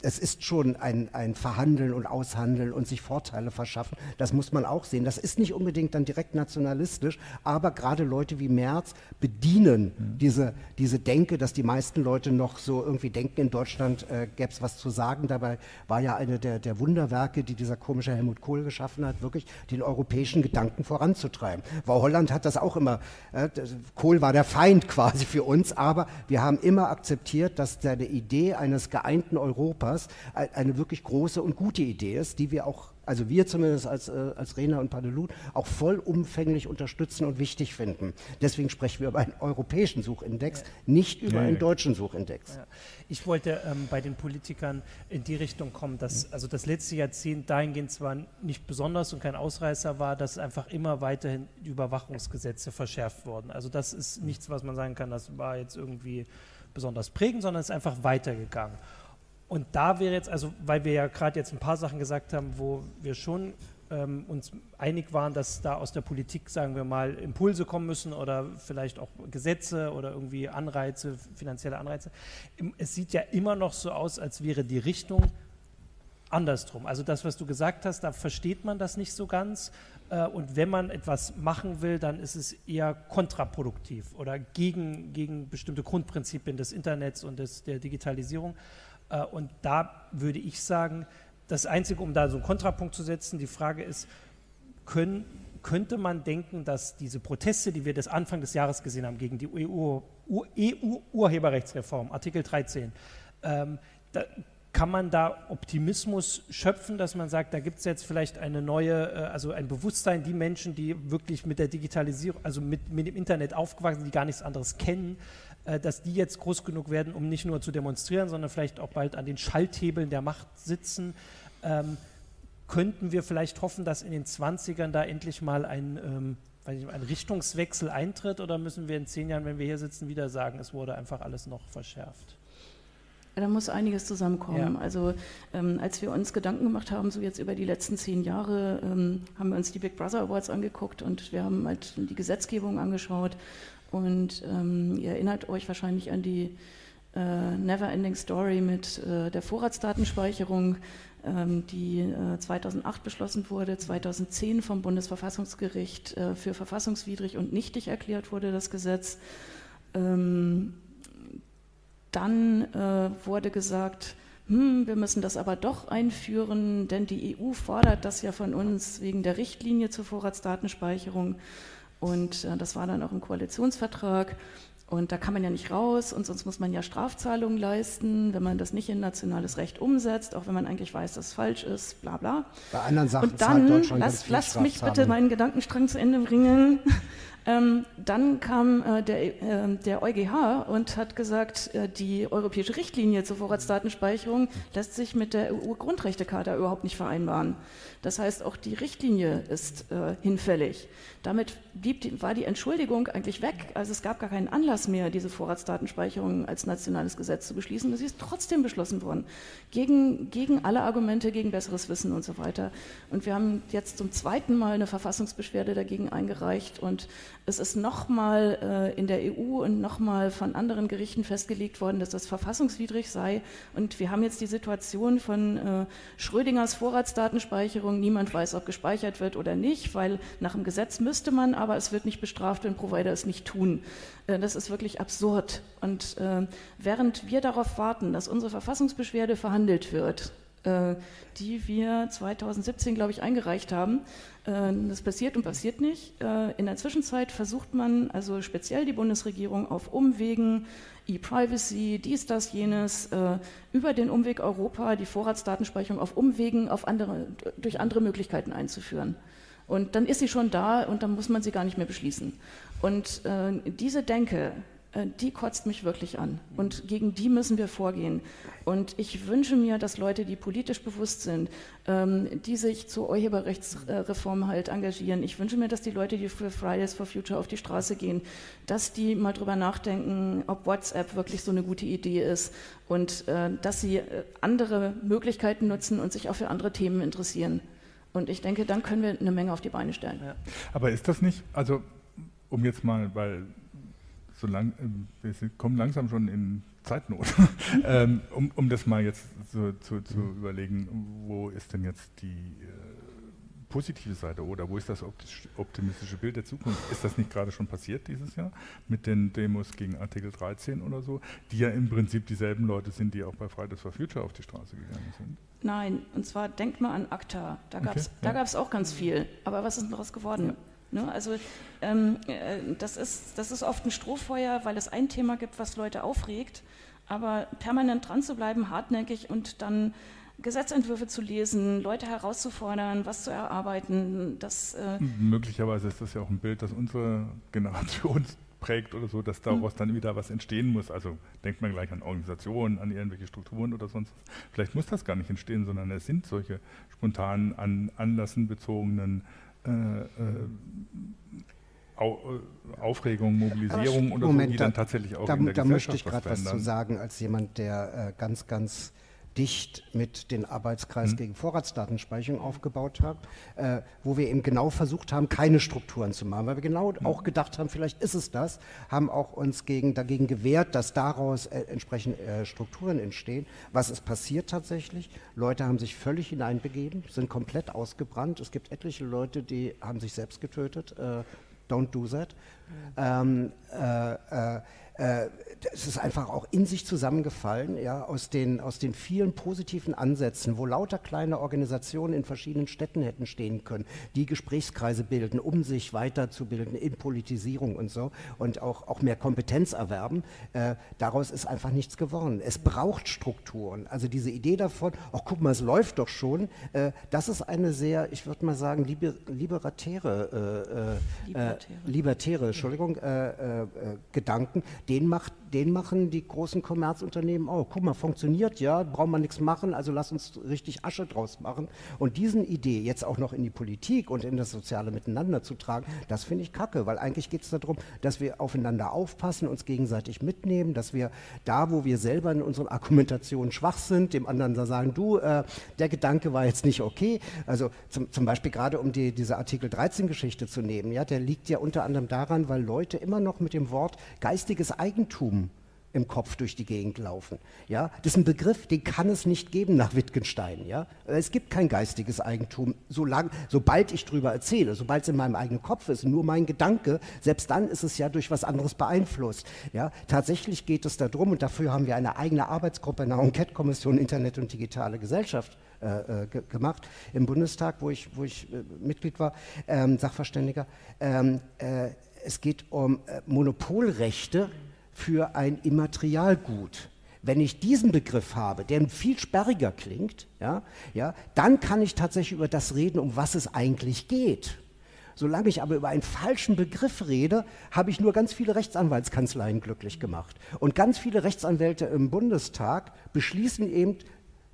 es ist schon ein, ein Verhandeln und Aushandeln und sich Vorteile verschaffen. Das muss man auch sehen. Das ist nicht unbedingt dann direkt nationalistisch, aber gerade Leute wie Merz bedienen mhm. diese, diese Denke, dass die meisten Leute noch so irgendwie denken, in Deutschland äh, gäbe es was zu sagen. Dabei war ja eine der, der Wunderwerke, die dieser komische Helmut Kohl geschaffen hat, wirklich den europäischen Gedanken voranzutreiben. Weil Holland hat das auch immer, äh, Kohl war der Feind quasi für uns, aber wir haben immer akzeptiert, dass seine Idee eines geeinten Europas eine wirklich große und gute Idee ist, die wir auch also wir zumindest als, äh, als Rena und Padelut, auch vollumfänglich unterstützen und wichtig finden. Deswegen sprechen wir über einen europäischen Suchindex, ja. nicht über ja, einen deutschen Suchindex. Ja. Ich wollte ähm, bei den Politikern in die Richtung kommen, dass also das letzte Jahrzehnt dahingehend zwar nicht besonders und kein Ausreißer war, dass einfach immer weiterhin Überwachungsgesetze verschärft wurden. Also das ist nichts, was man sagen kann, das war jetzt irgendwie besonders prägend, sondern es ist einfach weitergegangen. Und da wäre jetzt, also weil wir ja gerade jetzt ein paar Sachen gesagt haben, wo wir schon ähm, uns einig waren, dass da aus der Politik, sagen wir mal, Impulse kommen müssen oder vielleicht auch Gesetze oder irgendwie Anreize, finanzielle Anreize. Es sieht ja immer noch so aus, als wäre die Richtung andersrum. Also das, was du gesagt hast, da versteht man das nicht so ganz. Äh, und wenn man etwas machen will, dann ist es eher kontraproduktiv oder gegen, gegen bestimmte Grundprinzipien des Internets und des, der Digitalisierung. Äh, und da würde ich sagen, das Einzige, um da so einen Kontrapunkt zu setzen, die Frage ist, können, könnte man denken, dass diese Proteste, die wir des Anfang des Jahres gesehen haben gegen die EU-Urheberrechtsreform, EU Artikel 13, ähm, da, kann man da Optimismus schöpfen, dass man sagt, da gibt es jetzt vielleicht eine neue, äh, also ein Bewusstsein, die Menschen, die wirklich mit der Digitalisierung, also mit, mit dem Internet aufgewachsen sind, die gar nichts anderes kennen, dass die jetzt groß genug werden, um nicht nur zu demonstrieren, sondern vielleicht auch bald an den Schalthebeln der Macht sitzen. Ähm, könnten wir vielleicht hoffen, dass in den 20ern da endlich mal ein, ähm, nicht, ein Richtungswechsel eintritt oder müssen wir in zehn Jahren, wenn wir hier sitzen, wieder sagen, es wurde einfach alles noch verschärft? Da muss einiges zusammenkommen. Ja. Also ähm, als wir uns Gedanken gemacht haben, so jetzt über die letzten zehn Jahre, ähm, haben wir uns die Big Brother Awards angeguckt und wir haben halt die Gesetzgebung angeschaut. Und ähm, ihr erinnert euch wahrscheinlich an die äh, Never Ending Story mit äh, der Vorratsdatenspeicherung, ähm, die äh, 2008 beschlossen wurde, 2010 vom Bundesverfassungsgericht äh, für verfassungswidrig und nichtig erklärt wurde, das Gesetz. Ähm, dann äh, wurde gesagt, hm, wir müssen das aber doch einführen, denn die EU fordert das ja von uns wegen der Richtlinie zur Vorratsdatenspeicherung. Und äh, das war dann auch im Koalitionsvertrag. Und da kann man ja nicht raus und sonst muss man ja Strafzahlungen leisten, wenn man das nicht in nationales Recht umsetzt, auch wenn man eigentlich weiß, dass es falsch ist, bla bla. Bei anderen Sachen und dann, lass, lass mich bitte meinen Gedankenstrang zu Ende bringen. Ähm, dann kam äh, der, äh, der EuGH und hat gesagt, äh, die europäische Richtlinie zur Vorratsdatenspeicherung lässt sich mit der EU-Grundrechtecharta überhaupt nicht vereinbaren. Das heißt, auch die Richtlinie ist äh, hinfällig. Damit blieb war die Entschuldigung eigentlich weg. Also es gab gar keinen Anlass mehr, diese Vorratsdatenspeicherung als nationales Gesetz zu beschließen. Sie ist trotzdem beschlossen worden. Gegen, gegen alle Argumente, gegen besseres Wissen und so weiter. Und wir haben jetzt zum zweiten Mal eine Verfassungsbeschwerde dagegen eingereicht. Und es ist nochmal äh, in der EU und nochmal von anderen Gerichten festgelegt worden, dass das verfassungswidrig sei. Und wir haben jetzt die Situation von äh, Schrödingers Vorratsdatenspeicherung. Niemand weiß, ob gespeichert wird oder nicht, weil nach dem Gesetz müsste man, aber es wird nicht bestraft, wenn Provider es nicht tun. Äh, das ist wirklich absurd. Und äh, während wir darauf warten, dass unsere Verfassungsbeschwerde verhandelt wird, die wir 2017, glaube ich, eingereicht haben. Das passiert und passiert nicht. In der Zwischenzeit versucht man, also speziell die Bundesregierung, auf Umwegen, E-Privacy, dies, das, jenes, über den Umweg Europa die Vorratsdatenspeicherung auf Umwegen auf andere, durch andere Möglichkeiten einzuführen. Und dann ist sie schon da und dann muss man sie gar nicht mehr beschließen. Und äh, diese Denke, äh, die kotzt mich wirklich an. Und gegen die müssen wir vorgehen. Und ich wünsche mir, dass Leute, die politisch bewusst sind, ähm, die sich zur Urheberrechtsreform halt engagieren, ich wünsche mir, dass die Leute, die für Fridays for Future auf die Straße gehen, dass die mal drüber nachdenken, ob WhatsApp wirklich so eine gute Idee ist und äh, dass sie äh, andere Möglichkeiten nutzen und sich auch für andere Themen interessieren. Und ich denke, dann können wir eine Menge auf die Beine stellen. Ja. Aber ist das nicht, also um jetzt mal, weil so lang, äh, wir kommen langsam schon in Zeitnot, ähm, um, um das mal jetzt so, zu, zu mhm. überlegen, wo ist denn jetzt die äh, positive Seite oder wo ist das optimistische Bild der Zukunft? Ist das nicht gerade schon passiert dieses Jahr mit den Demos gegen Artikel 13 oder so, die ja im Prinzip dieselben Leute sind, die auch bei Fridays for Future auf die Straße gegangen sind? Nein, und zwar denkt mal an ACTA. Da gab es okay, ja. auch ganz viel. Aber was ist daraus geworden? Ja. Ne, also ähm, äh, das, ist, das ist oft ein Strohfeuer, weil es ein Thema gibt, was Leute aufregt. Aber permanent dran zu bleiben, hartnäckig und dann Gesetzentwürfe zu lesen, Leute herauszufordern, was zu erarbeiten. Das, äh Möglicherweise ist das ja auch ein Bild, das unsere Generation prägt oder so, dass daraus mhm. dann wieder was entstehen muss. Also denkt man gleich an Organisationen, an irgendwelche Strukturen oder sonst was. Vielleicht muss das gar nicht entstehen, sondern es sind solche spontanen, an Anlassen bezogenen Aufregung, Mobilisierung oder Moment, so, die dann tatsächlich auch da, in der da Gesellschaft möchte ich gerade was, was zu sagen, als jemand, der äh, ganz, ganz dicht mit dem Arbeitskreis mhm. gegen Vorratsdatenspeicherung aufgebaut haben, äh, wo wir eben genau versucht haben, keine Strukturen zu machen, weil wir genau mhm. auch gedacht haben, vielleicht ist es das, haben auch uns gegen, dagegen gewehrt, dass daraus äh, entsprechend äh, Strukturen entstehen. Was ist passiert tatsächlich? Leute haben sich völlig hineinbegeben, sind komplett ausgebrannt. Es gibt etliche Leute, die haben sich selbst getötet. Äh, don't do that. Mhm. Ähm, äh, äh, äh, es ist einfach auch in sich zusammengefallen, ja, aus den, aus den vielen positiven Ansätzen, wo lauter kleine Organisationen in verschiedenen Städten hätten stehen können, die Gesprächskreise bilden, um sich weiterzubilden in Politisierung und so und auch, auch mehr Kompetenz erwerben. Äh, daraus ist einfach nichts geworden. Es braucht Strukturen. Also diese Idee davon, ach guck mal, es läuft doch schon, äh, das ist eine sehr, ich würde mal sagen, liber, liberatäre, äh, äh, libertäre. libertäre, Entschuldigung, äh, Gedanken, den, macht, den machen die großen Kommerzunternehmen auch. Guck mal, funktioniert ja, braucht man nichts machen, also lass uns richtig Asche draus machen. Und diesen Idee jetzt auch noch in die Politik und in das soziale Miteinander zu tragen, das finde ich kacke, weil eigentlich geht es darum, dass wir aufeinander aufpassen, uns gegenseitig mitnehmen, dass wir da, wo wir selber in unseren Argumentationen schwach sind, dem anderen sagen, du, äh, der Gedanke war jetzt nicht okay. Also zum, zum Beispiel gerade um die, diese Artikel 13 Geschichte zu nehmen, ja, der liegt ja unter anderem daran, weil Leute immer noch mit dem Wort geistiges Eigentum im Kopf durch die Gegend laufen. Ja, das ist ein Begriff, den kann es nicht geben nach Wittgenstein. Ja, es gibt kein geistiges Eigentum, solange, sobald ich darüber erzähle, sobald es in meinem eigenen Kopf ist, nur mein Gedanke, selbst dann ist es ja durch was anderes beeinflusst. Ja, tatsächlich geht es darum, und dafür haben wir eine eigene Arbeitsgruppe in der Enquete-Kommission Internet und digitale Gesellschaft äh, äh gemacht im Bundestag, wo ich, wo ich äh, Mitglied war, ähm, Sachverständiger. Ähm, äh, es geht um äh, Monopolrechte für ein Immaterialgut. Wenn ich diesen Begriff habe, der viel sperriger klingt, ja, ja, dann kann ich tatsächlich über das reden, um was es eigentlich geht. Solange ich aber über einen falschen Begriff rede, habe ich nur ganz viele Rechtsanwaltskanzleien glücklich gemacht. Und ganz viele Rechtsanwälte im Bundestag beschließen eben,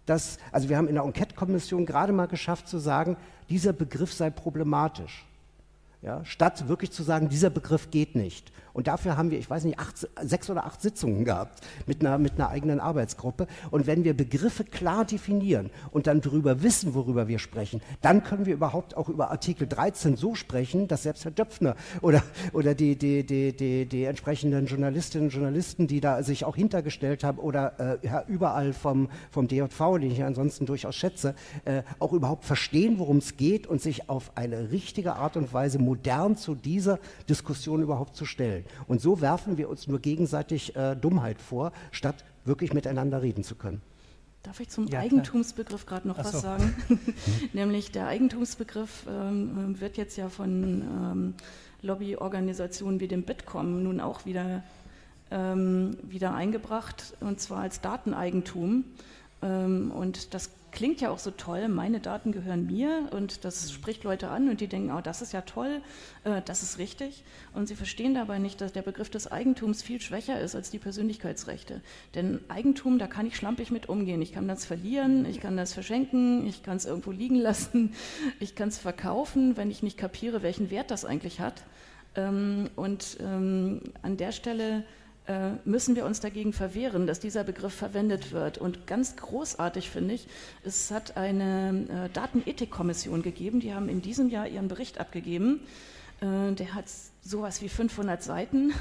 dass, also wir haben in der Enquete-Kommission gerade mal geschafft zu sagen, dieser Begriff sei problematisch. Ja, statt wirklich zu sagen, dieser Begriff geht nicht. Und dafür haben wir, ich weiß nicht, acht, sechs oder acht Sitzungen gehabt mit einer, mit einer eigenen Arbeitsgruppe. Und wenn wir Begriffe klar definieren und dann darüber wissen, worüber wir sprechen, dann können wir überhaupt auch über Artikel 13 so sprechen, dass selbst Herr Döpfner oder, oder die, die, die, die, die entsprechenden Journalistinnen und Journalisten, die da sich auch hintergestellt haben oder äh, überall vom, vom DJV, den ich ansonsten durchaus schätze, äh, auch überhaupt verstehen, worum es geht und sich auf eine richtige Art und Weise modern zu dieser Diskussion überhaupt zu stellen. Und so werfen wir uns nur gegenseitig äh, Dummheit vor, statt wirklich miteinander reden zu können. Darf ich zum ja, Eigentumsbegriff gerade noch Ach was so. sagen? Nämlich der Eigentumsbegriff ähm, wird jetzt ja von ähm, Lobbyorganisationen wie dem Bitkom nun auch wieder, ähm, wieder eingebracht, und zwar als Dateneigentum. Ähm, und das klingt ja auch so toll, meine Daten gehören mir und das mhm. spricht Leute an und die denken, oh, das ist ja toll, äh, das ist richtig. Und sie verstehen dabei nicht, dass der Begriff des Eigentums viel schwächer ist als die Persönlichkeitsrechte. Denn Eigentum, da kann ich schlampig mit umgehen. Ich kann das verlieren, ich kann das verschenken, ich kann es irgendwo liegen lassen, ich kann es verkaufen, wenn ich nicht kapiere, welchen Wert das eigentlich hat. Ähm, und ähm, an der Stelle müssen wir uns dagegen verwehren, dass dieser Begriff verwendet wird. Und ganz großartig finde ich, es hat eine äh, Datenethikkommission gegeben, die haben in diesem Jahr ihren Bericht abgegeben. Äh, der hat sowas wie 500 Seiten.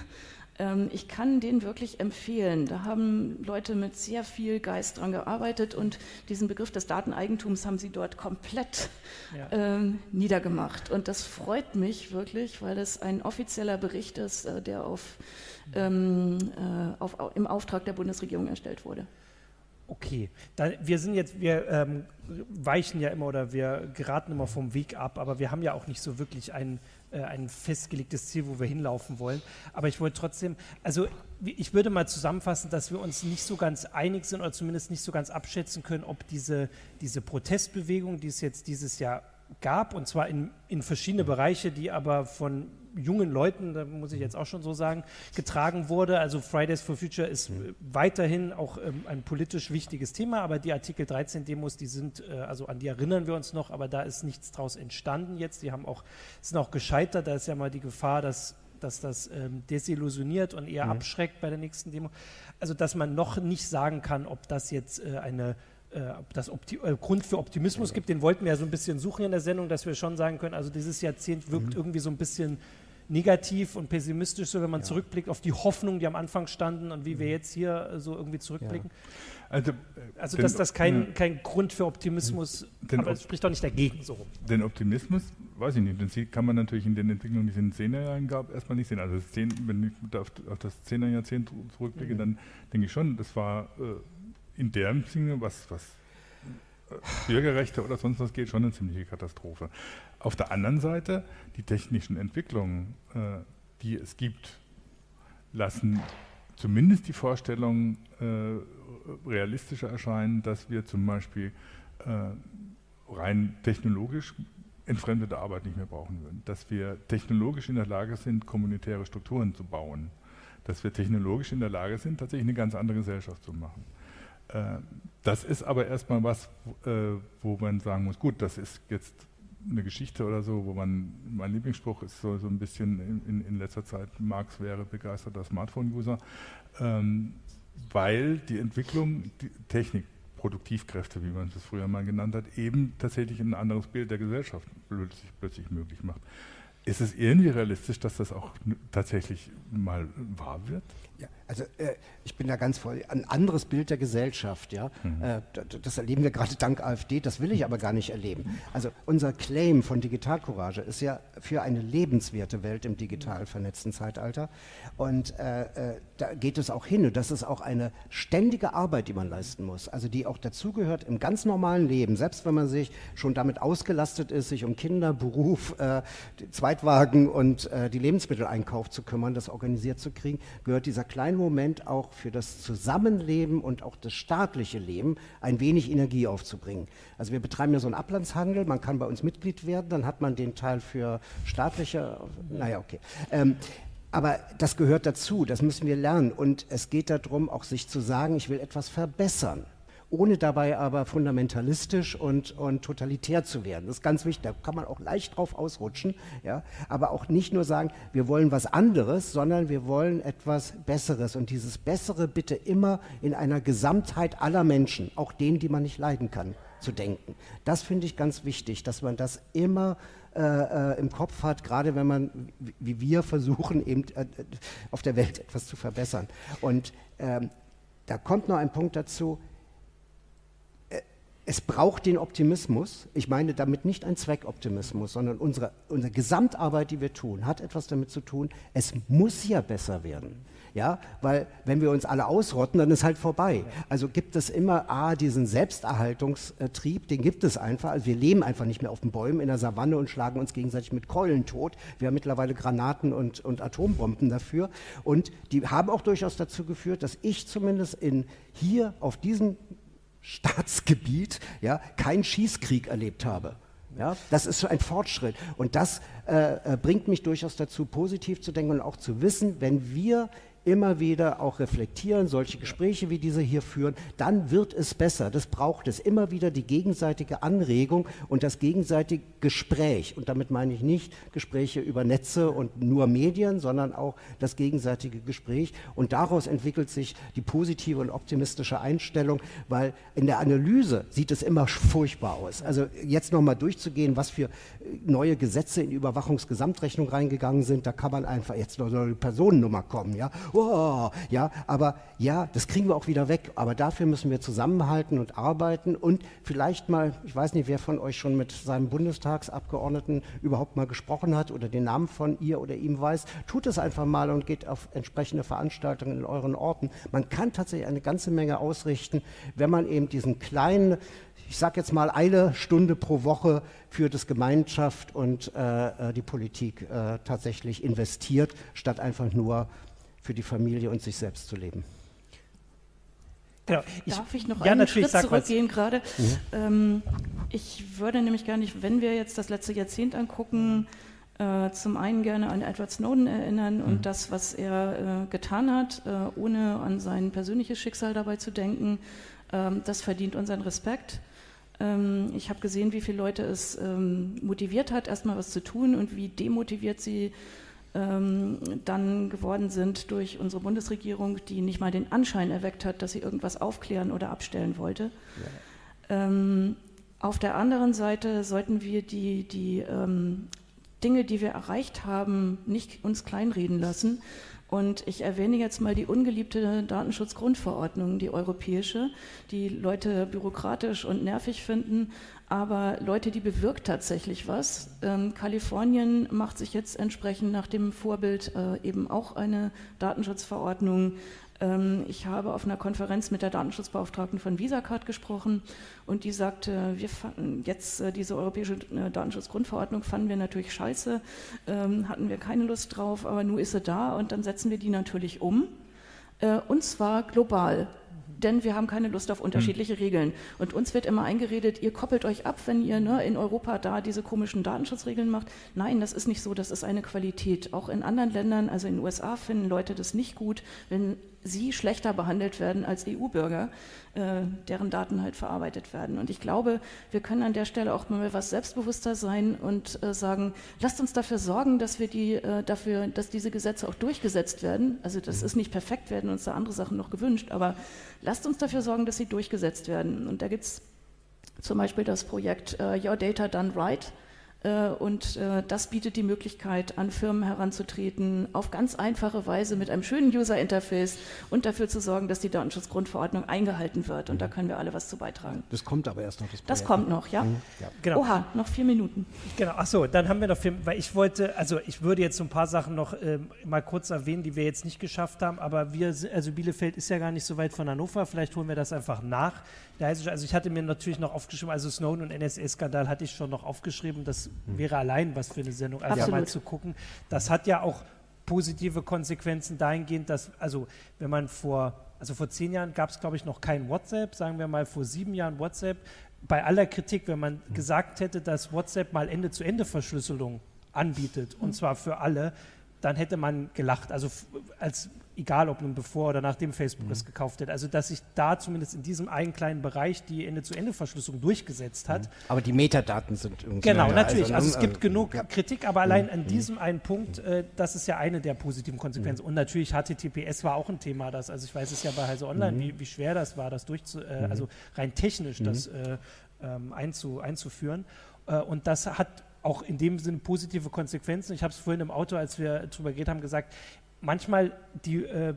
Ähm, ich kann den wirklich empfehlen. Da haben Leute mit sehr viel Geist dran gearbeitet und diesen Begriff des Dateneigentums haben sie dort komplett ja. ähm, niedergemacht. Und das freut mich wirklich, weil es ein offizieller Bericht ist, äh, der auf ähm, äh, auf, im Auftrag der Bundesregierung erstellt wurde. Okay, da, wir sind jetzt, wir ähm, weichen ja immer oder wir geraten immer vom Weg ab, aber wir haben ja auch nicht so wirklich ein, äh, ein festgelegtes Ziel, wo wir hinlaufen wollen. Aber ich wollte trotzdem, also ich würde mal zusammenfassen, dass wir uns nicht so ganz einig sind oder zumindest nicht so ganz abschätzen können, ob diese, diese Protestbewegung, die es jetzt dieses Jahr gab, und zwar in, in verschiedene Bereiche, die aber von jungen Leuten, da muss ich jetzt auch schon so sagen, getragen wurde. Also Fridays for Future ist mhm. weiterhin auch ähm, ein politisch wichtiges Thema, aber die Artikel 13 Demos, die sind, äh, also an die erinnern wir uns noch, aber da ist nichts draus entstanden jetzt. Die haben auch, sind auch gescheitert. Da ist ja mal die Gefahr, dass dass das ähm, desillusioniert und eher mhm. abschreckt bei der nächsten Demo. Also dass man noch nicht sagen kann, ob das jetzt äh, eine äh, das Opti äh, Grund für Optimismus gibt, den wollten wir ja so ein bisschen suchen in der Sendung, dass wir schon sagen können, also dieses Jahrzehnt wirkt mhm. irgendwie so ein bisschen negativ und pessimistisch, so wenn man ja. zurückblickt auf die Hoffnungen, die am Anfang standen und wie wir mhm. jetzt hier so irgendwie zurückblicken. Ja. Also, äh, also dass das kein, kein Grund für Optimismus, den, aber es spricht doch nicht dagegen so rum. Den Optimismus, weiß ich nicht, den kann man natürlich in den Entwicklungen, die es in den 10er Jahren gab, erstmal nicht sehen. Also das 10, wenn ich auf, auf das 10er Jahrzehnt zurückblicke, mhm. dann denke ich schon, das war äh, in der Sinne, was, was äh, Bürgerrechte oder sonst was geht, schon eine ziemliche Katastrophe. Auf der anderen Seite, die technischen Entwicklungen, äh, die es gibt, lassen zumindest die Vorstellung äh, realistischer erscheinen, dass wir zum Beispiel äh, rein technologisch entfremdete Arbeit nicht mehr brauchen würden, dass wir technologisch in der Lage sind, kommunitäre Strukturen zu bauen, dass wir technologisch in der Lage sind, tatsächlich eine ganz andere Gesellschaft zu machen. Äh, das ist aber erstmal was, äh, wo man sagen muss, gut, das ist jetzt eine Geschichte oder so, wo man, mein Lieblingsspruch ist so, so ein bisschen in, in, in letzter Zeit, Marx wäre begeisterter Smartphone-User, ähm, weil die Entwicklung, die Technik, Produktivkräfte, wie man es früher mal genannt hat, eben tatsächlich ein anderes Bild der Gesellschaft plötzlich, plötzlich möglich macht. Ist es irgendwie realistisch, dass das auch tatsächlich mal wahr wird? Ja, also äh, ich bin da ganz voll. Ein anderes Bild der Gesellschaft, ja. Mhm. Äh, das erleben wir gerade dank AfD, das will ich aber gar nicht erleben. Also unser Claim von Digitalcourage ist ja für eine lebenswerte Welt im digital vernetzten Zeitalter. Und äh, äh, da geht es auch hin. Und das ist auch eine ständige Arbeit, die man leisten muss. Also die auch dazugehört im ganz normalen Leben, selbst wenn man sich schon damit ausgelastet ist, sich um Kinder, Beruf, äh, Zweitwagen und äh, die Lebensmitteleinkauf zu kümmern, das organisiert zu kriegen, gehört dieser kleinen Moment auch für das Zusammenleben und auch das staatliche Leben ein wenig Energie aufzubringen. Also wir betreiben ja so einen Ablandshandel, man kann bei uns Mitglied werden, dann hat man den Teil für staatliche, naja, okay. Ähm, aber das gehört dazu, das müssen wir lernen. Und es geht darum, auch sich zu sagen, ich will etwas verbessern ohne dabei aber fundamentalistisch und, und totalitär zu werden. Das ist ganz wichtig, da kann man auch leicht drauf ausrutschen, ja? aber auch nicht nur sagen, wir wollen was anderes, sondern wir wollen etwas Besseres und dieses Bessere bitte immer in einer Gesamtheit aller Menschen, auch denen, die man nicht leiden kann, zu denken. Das finde ich ganz wichtig, dass man das immer äh, äh im Kopf hat, gerade wenn man, wie wir versuchen, eben äh, auf der Welt etwas zu verbessern. Und ähm, da kommt noch ein Punkt dazu, es braucht den Optimismus. Ich meine damit nicht ein Zweckoptimismus, sondern unsere, unsere Gesamtarbeit, die wir tun, hat etwas damit zu tun, es muss ja besser werden. Ja, weil wenn wir uns alle ausrotten, dann ist halt vorbei. Also gibt es immer A, diesen Selbsterhaltungstrieb, den gibt es einfach. Also wir leben einfach nicht mehr auf den Bäumen in der Savanne und schlagen uns gegenseitig mit Keulen tot. Wir haben mittlerweile Granaten und, und Atombomben dafür. Und die haben auch durchaus dazu geführt, dass ich zumindest in, hier auf diesem Staatsgebiet ja, keinen Schießkrieg erlebt habe. Ja, das ist ein Fortschritt. Und das äh, äh, bringt mich durchaus dazu, positiv zu denken und auch zu wissen, wenn wir immer wieder auch reflektieren, solche Gespräche wie diese hier führen, dann wird es besser. Das braucht es. Immer wieder die gegenseitige Anregung und das gegenseitige Gespräch. Und damit meine ich nicht Gespräche über Netze und nur Medien, sondern auch das gegenseitige Gespräch. Und daraus entwickelt sich die positive und optimistische Einstellung, weil in der Analyse sieht es immer furchtbar aus. Also jetzt nochmal durchzugehen, was für neue Gesetze in die Überwachungsgesamtrechnung reingegangen sind, da kann man einfach jetzt noch so eine Personennummer kommen, ja oh, ja, aber ja, das kriegen wir auch wieder weg. Aber dafür müssen wir zusammenhalten und arbeiten und vielleicht mal, ich weiß nicht, wer von euch schon mit seinem Bundestagsabgeordneten überhaupt mal gesprochen hat oder den Namen von ihr oder ihm weiß, tut es einfach mal und geht auf entsprechende Veranstaltungen in euren Orten. Man kann tatsächlich eine ganze Menge ausrichten, wenn man eben diesen kleinen ich sage jetzt mal eine Stunde pro Woche für das Gemeinschaft und äh, äh die Politik äh, tatsächlich investiert, statt einfach nur für die Familie und sich selbst zu leben. Genau. Ich, Darf ich noch ja, einen Schritt zurückgehen gerade? Mhm. Ähm, ich würde nämlich gar nicht, wenn wir jetzt das letzte Jahrzehnt angucken, äh, zum einen gerne an Edward Snowden erinnern mhm. und das, was er äh, getan hat, äh, ohne an sein persönliches Schicksal dabei zu denken. Ähm, das verdient unseren Respekt. Ähm, ich habe gesehen, wie viele Leute es ähm, motiviert hat, erstmal was zu tun und wie demotiviert sie ähm, dann geworden sind durch unsere Bundesregierung, die nicht mal den Anschein erweckt hat, dass sie irgendwas aufklären oder abstellen wollte. Ähm, auf der anderen Seite sollten wir die, die ähm, Dinge, die wir erreicht haben, nicht uns kleinreden lassen. Und ich erwähne jetzt mal die ungeliebte Datenschutzgrundverordnung, die europäische, die Leute bürokratisch und nervig finden, aber Leute, die bewirkt tatsächlich was. Ähm, Kalifornien macht sich jetzt entsprechend nach dem Vorbild äh, eben auch eine Datenschutzverordnung ich habe auf einer Konferenz mit der Datenschutzbeauftragten von VisaCard gesprochen und die sagte, wir fanden jetzt äh, diese europäische äh, Datenschutzgrundverordnung fanden wir natürlich scheiße, ähm, hatten wir keine Lust drauf, aber nun ist sie da und dann setzen wir die natürlich um äh, und zwar global denn wir haben keine Lust auf unterschiedliche hm. Regeln. Und uns wird immer eingeredet, ihr koppelt euch ab, wenn ihr ne, in Europa da diese komischen Datenschutzregeln macht. Nein, das ist nicht so, das ist eine Qualität. Auch in anderen Ländern, also in den USA, finden Leute das nicht gut, wenn sie schlechter behandelt werden als EU-Bürger, äh, deren Daten halt verarbeitet werden. Und ich glaube, wir können an der Stelle auch mal was selbstbewusster sein und äh, sagen, lasst uns dafür sorgen, dass wir die, äh, dafür, dass diese Gesetze auch durchgesetzt werden. Also das ist nicht perfekt, werden uns da andere Sachen noch gewünscht, aber lasst uns dafür sorgen, dass sie durchgesetzt werden. Und da gibt es zum Beispiel das Projekt uh, Your Data Done Right äh, und äh, das bietet die Möglichkeit, an Firmen heranzutreten, auf ganz einfache Weise mit einem schönen User-Interface und dafür zu sorgen, dass die Datenschutzgrundverordnung eingehalten wird. Und da können wir alle was zu beitragen. Das kommt aber erst noch. Das, das kommt noch, ja? Mhm. ja. Genau. Oha, noch vier Minuten. Genau, achso, dann haben wir noch vier, weil ich wollte, also ich würde jetzt so ein paar Sachen noch äh, mal kurz erwähnen, die wir jetzt nicht geschafft haben, aber wir, also Bielefeld ist ja gar nicht so weit von Hannover, vielleicht holen wir das einfach nach. Also ich hatte mir natürlich noch aufgeschrieben, also Snowden und NSA-Skandal hatte ich schon noch aufgeschrieben, das hm. wäre allein was für eine Sendung, also Absolut. mal zu gucken. Das hat ja auch positive Konsequenzen dahingehend, dass, also wenn man vor, also vor zehn Jahren gab es glaube ich noch kein WhatsApp, sagen wir mal vor sieben Jahren WhatsApp, bei aller Kritik, wenn man mhm. gesagt hätte, dass WhatsApp mal Ende-zu-Ende-Verschlüsselung anbietet, mhm. und hm. zwar für alle, dann hätte man gelacht. Also als egal ob nun bevor oder nachdem Facebook mhm. es gekauft hat. Also dass sich da zumindest in diesem einen kleinen Bereich die Ende-zu-Ende-Verschlüsselung durchgesetzt hat. Mhm. Aber die Metadaten sind irgendwie. Genau, natürlich. Also, also es gibt äh, genug ja. Kritik, aber allein mhm. an diesem mhm. einen Punkt, äh, das ist ja eine der positiven Konsequenzen. Mhm. Und natürlich HTTPS war auch ein Thema, das, also ich weiß es ja bei Heise Online, mhm. wie, wie, schwer das war, das durchzu, äh, also rein technisch das äh, ähm, einzu, einzuführen. Äh, und das hat auch in dem Sinne positive Konsequenzen. Ich habe es vorhin im Auto, als wir darüber geredet haben, gesagt, manchmal die äh,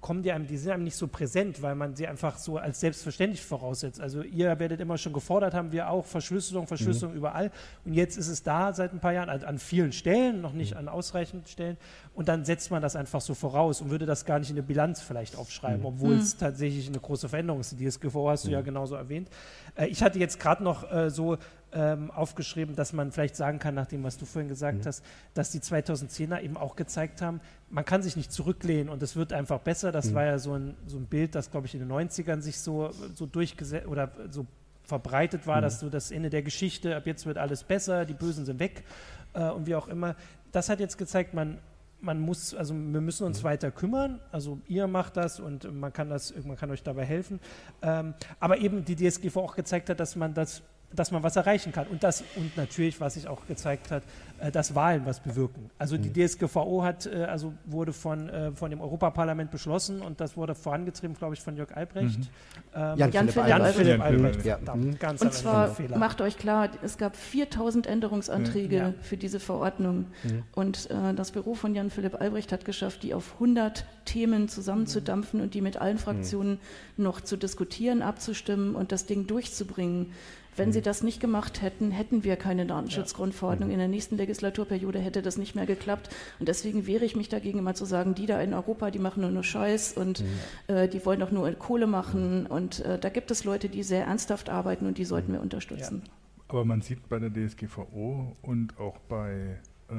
kommen die einem, die sind einem nicht so präsent, weil man sie einfach so als selbstverständlich voraussetzt. Also ihr werdet immer schon gefordert, haben wir auch Verschlüsselung, Verschlüsselung mhm. überall. Und jetzt ist es da seit ein paar Jahren, also an vielen Stellen, noch nicht mhm. an ausreichend Stellen. Und dann setzt man das einfach so voraus und würde das gar nicht in eine Bilanz vielleicht aufschreiben, mhm. obwohl es mhm. tatsächlich eine große Veränderung ist. Die DSGVO hast du ja mhm. genauso erwähnt. Äh, ich hatte jetzt gerade noch äh, so ähm, aufgeschrieben, dass man vielleicht sagen kann, nach dem, was du vorhin gesagt mhm. hast, dass die 2010er eben auch gezeigt haben, man kann sich nicht zurücklehnen und es wird einfach besser. Das mhm. war ja so ein, so ein Bild, das, glaube ich, in den 90ern sich so, so durchgesetzt oder so verbreitet war, mhm. dass so das Ende der Geschichte, ab jetzt wird alles besser, die Bösen sind weg äh, und wie auch immer. Das hat jetzt gezeigt, man, man muss, also wir müssen uns mhm. weiter kümmern. Also ihr macht das und man kann das, man kann euch dabei helfen. Ähm, aber eben die DSGV auch gezeigt hat, dass man das dass man was erreichen kann. Und das, und natürlich, was sich auch gezeigt hat, äh, dass Wahlen was bewirken. Also die mhm. DSGVO hat, äh, also wurde von, äh, von dem Europaparlament beschlossen und das wurde vorangetrieben, glaube ich, von Jörg Albrecht. Mhm. Ähm, Jan, Jan, Philipp, Jan Philipp Albrecht. Ja. Mhm. Ganz und zwar macht euch klar, es gab 4000 Änderungsanträge ja. für diese Verordnung mhm. und äh, das Büro von Jan Philipp Albrecht hat geschafft, die auf 100 Themen zusammenzudampfen und die mit allen Fraktionen noch zu diskutieren, abzustimmen und das Ding durchzubringen. Wenn mhm. sie das nicht gemacht hätten, hätten wir keine Datenschutzgrundverordnung. Ja. In der nächsten Legislaturperiode hätte das nicht mehr geklappt. Und deswegen wehre ich mich dagegen, immer zu sagen, die da in Europa, die machen nur nur Scheiß und mhm. äh, die wollen doch nur Kohle machen. Und äh, da gibt es Leute, die sehr ernsthaft arbeiten und die sollten wir unterstützen. Ja. Aber man sieht bei der DSGVO und auch bei äh,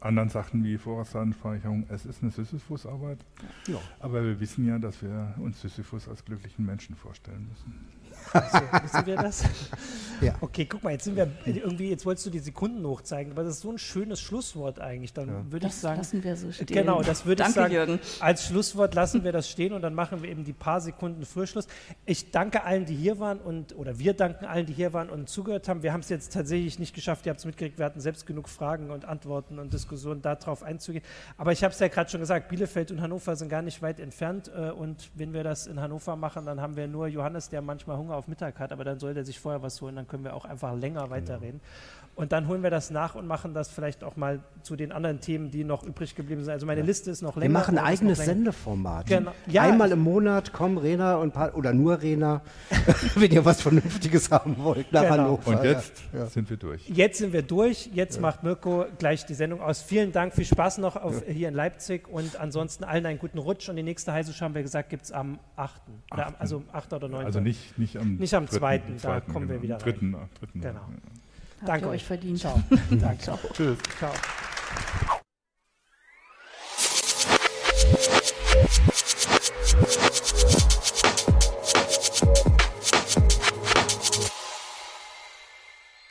anderen Sachen wie Vorratsdatenspeicherung, es ist eine Sisyphus-Arbeit. Ja. Aber wir wissen ja, dass wir uns Sisyphus als glücklichen Menschen vorstellen müssen. Also, wissen wir das? ja. Okay, guck mal, jetzt sind wir irgendwie, jetzt wolltest du die Sekunden hochzeigen, aber das ist so ein schönes Schlusswort eigentlich. Dann ja. würde ich sagen. lassen wir so stehen. Genau, das würde ich sagen. Jürgen. Als Schlusswort lassen wir das stehen und dann machen wir eben die paar Sekunden Frühschluss. Ich danke allen, die hier waren und oder wir danken allen, die hier waren und zugehört haben. Wir haben es jetzt tatsächlich nicht geschafft, ihr habt es mitgekriegt, wir hatten selbst genug Fragen und Antworten und Diskussionen darauf einzugehen. Aber ich habe es ja gerade schon gesagt, Bielefeld und Hannover sind gar nicht weit entfernt äh, und wenn wir das in Hannover machen, dann haben wir nur Johannes, der manchmal Hunger auf Mittag hat, aber dann soll er sich vorher was holen, dann können wir auch einfach länger weiterreden. Und dann holen wir das nach und machen das vielleicht auch mal zu den anderen Themen, die noch übrig geblieben sind. Also meine ja. Liste ist noch länger. Wir machen ein eigenes Sendeformat. Genau. Ja, Einmal im Monat kommen Rena und paar, oder nur Rena, wenn ihr was Vernünftiges haben wollt, nach genau. Hannover. Und jetzt ja. sind wir durch. Jetzt sind wir durch. Jetzt macht Mirko gleich die Sendung aus. Vielen Dank, viel Spaß noch auf, hier in Leipzig und ansonsten allen einen guten Rutsch. Und die nächste Heise haben wir gesagt, gibt es am 8. Oder, also 8. oder 9. Also nicht, nicht am Nicht am 2. Da kommen wir wieder rein. 3. Genau. Danke euch verdient. Ciao. Danke. Ciao. Tschüss. Ciao.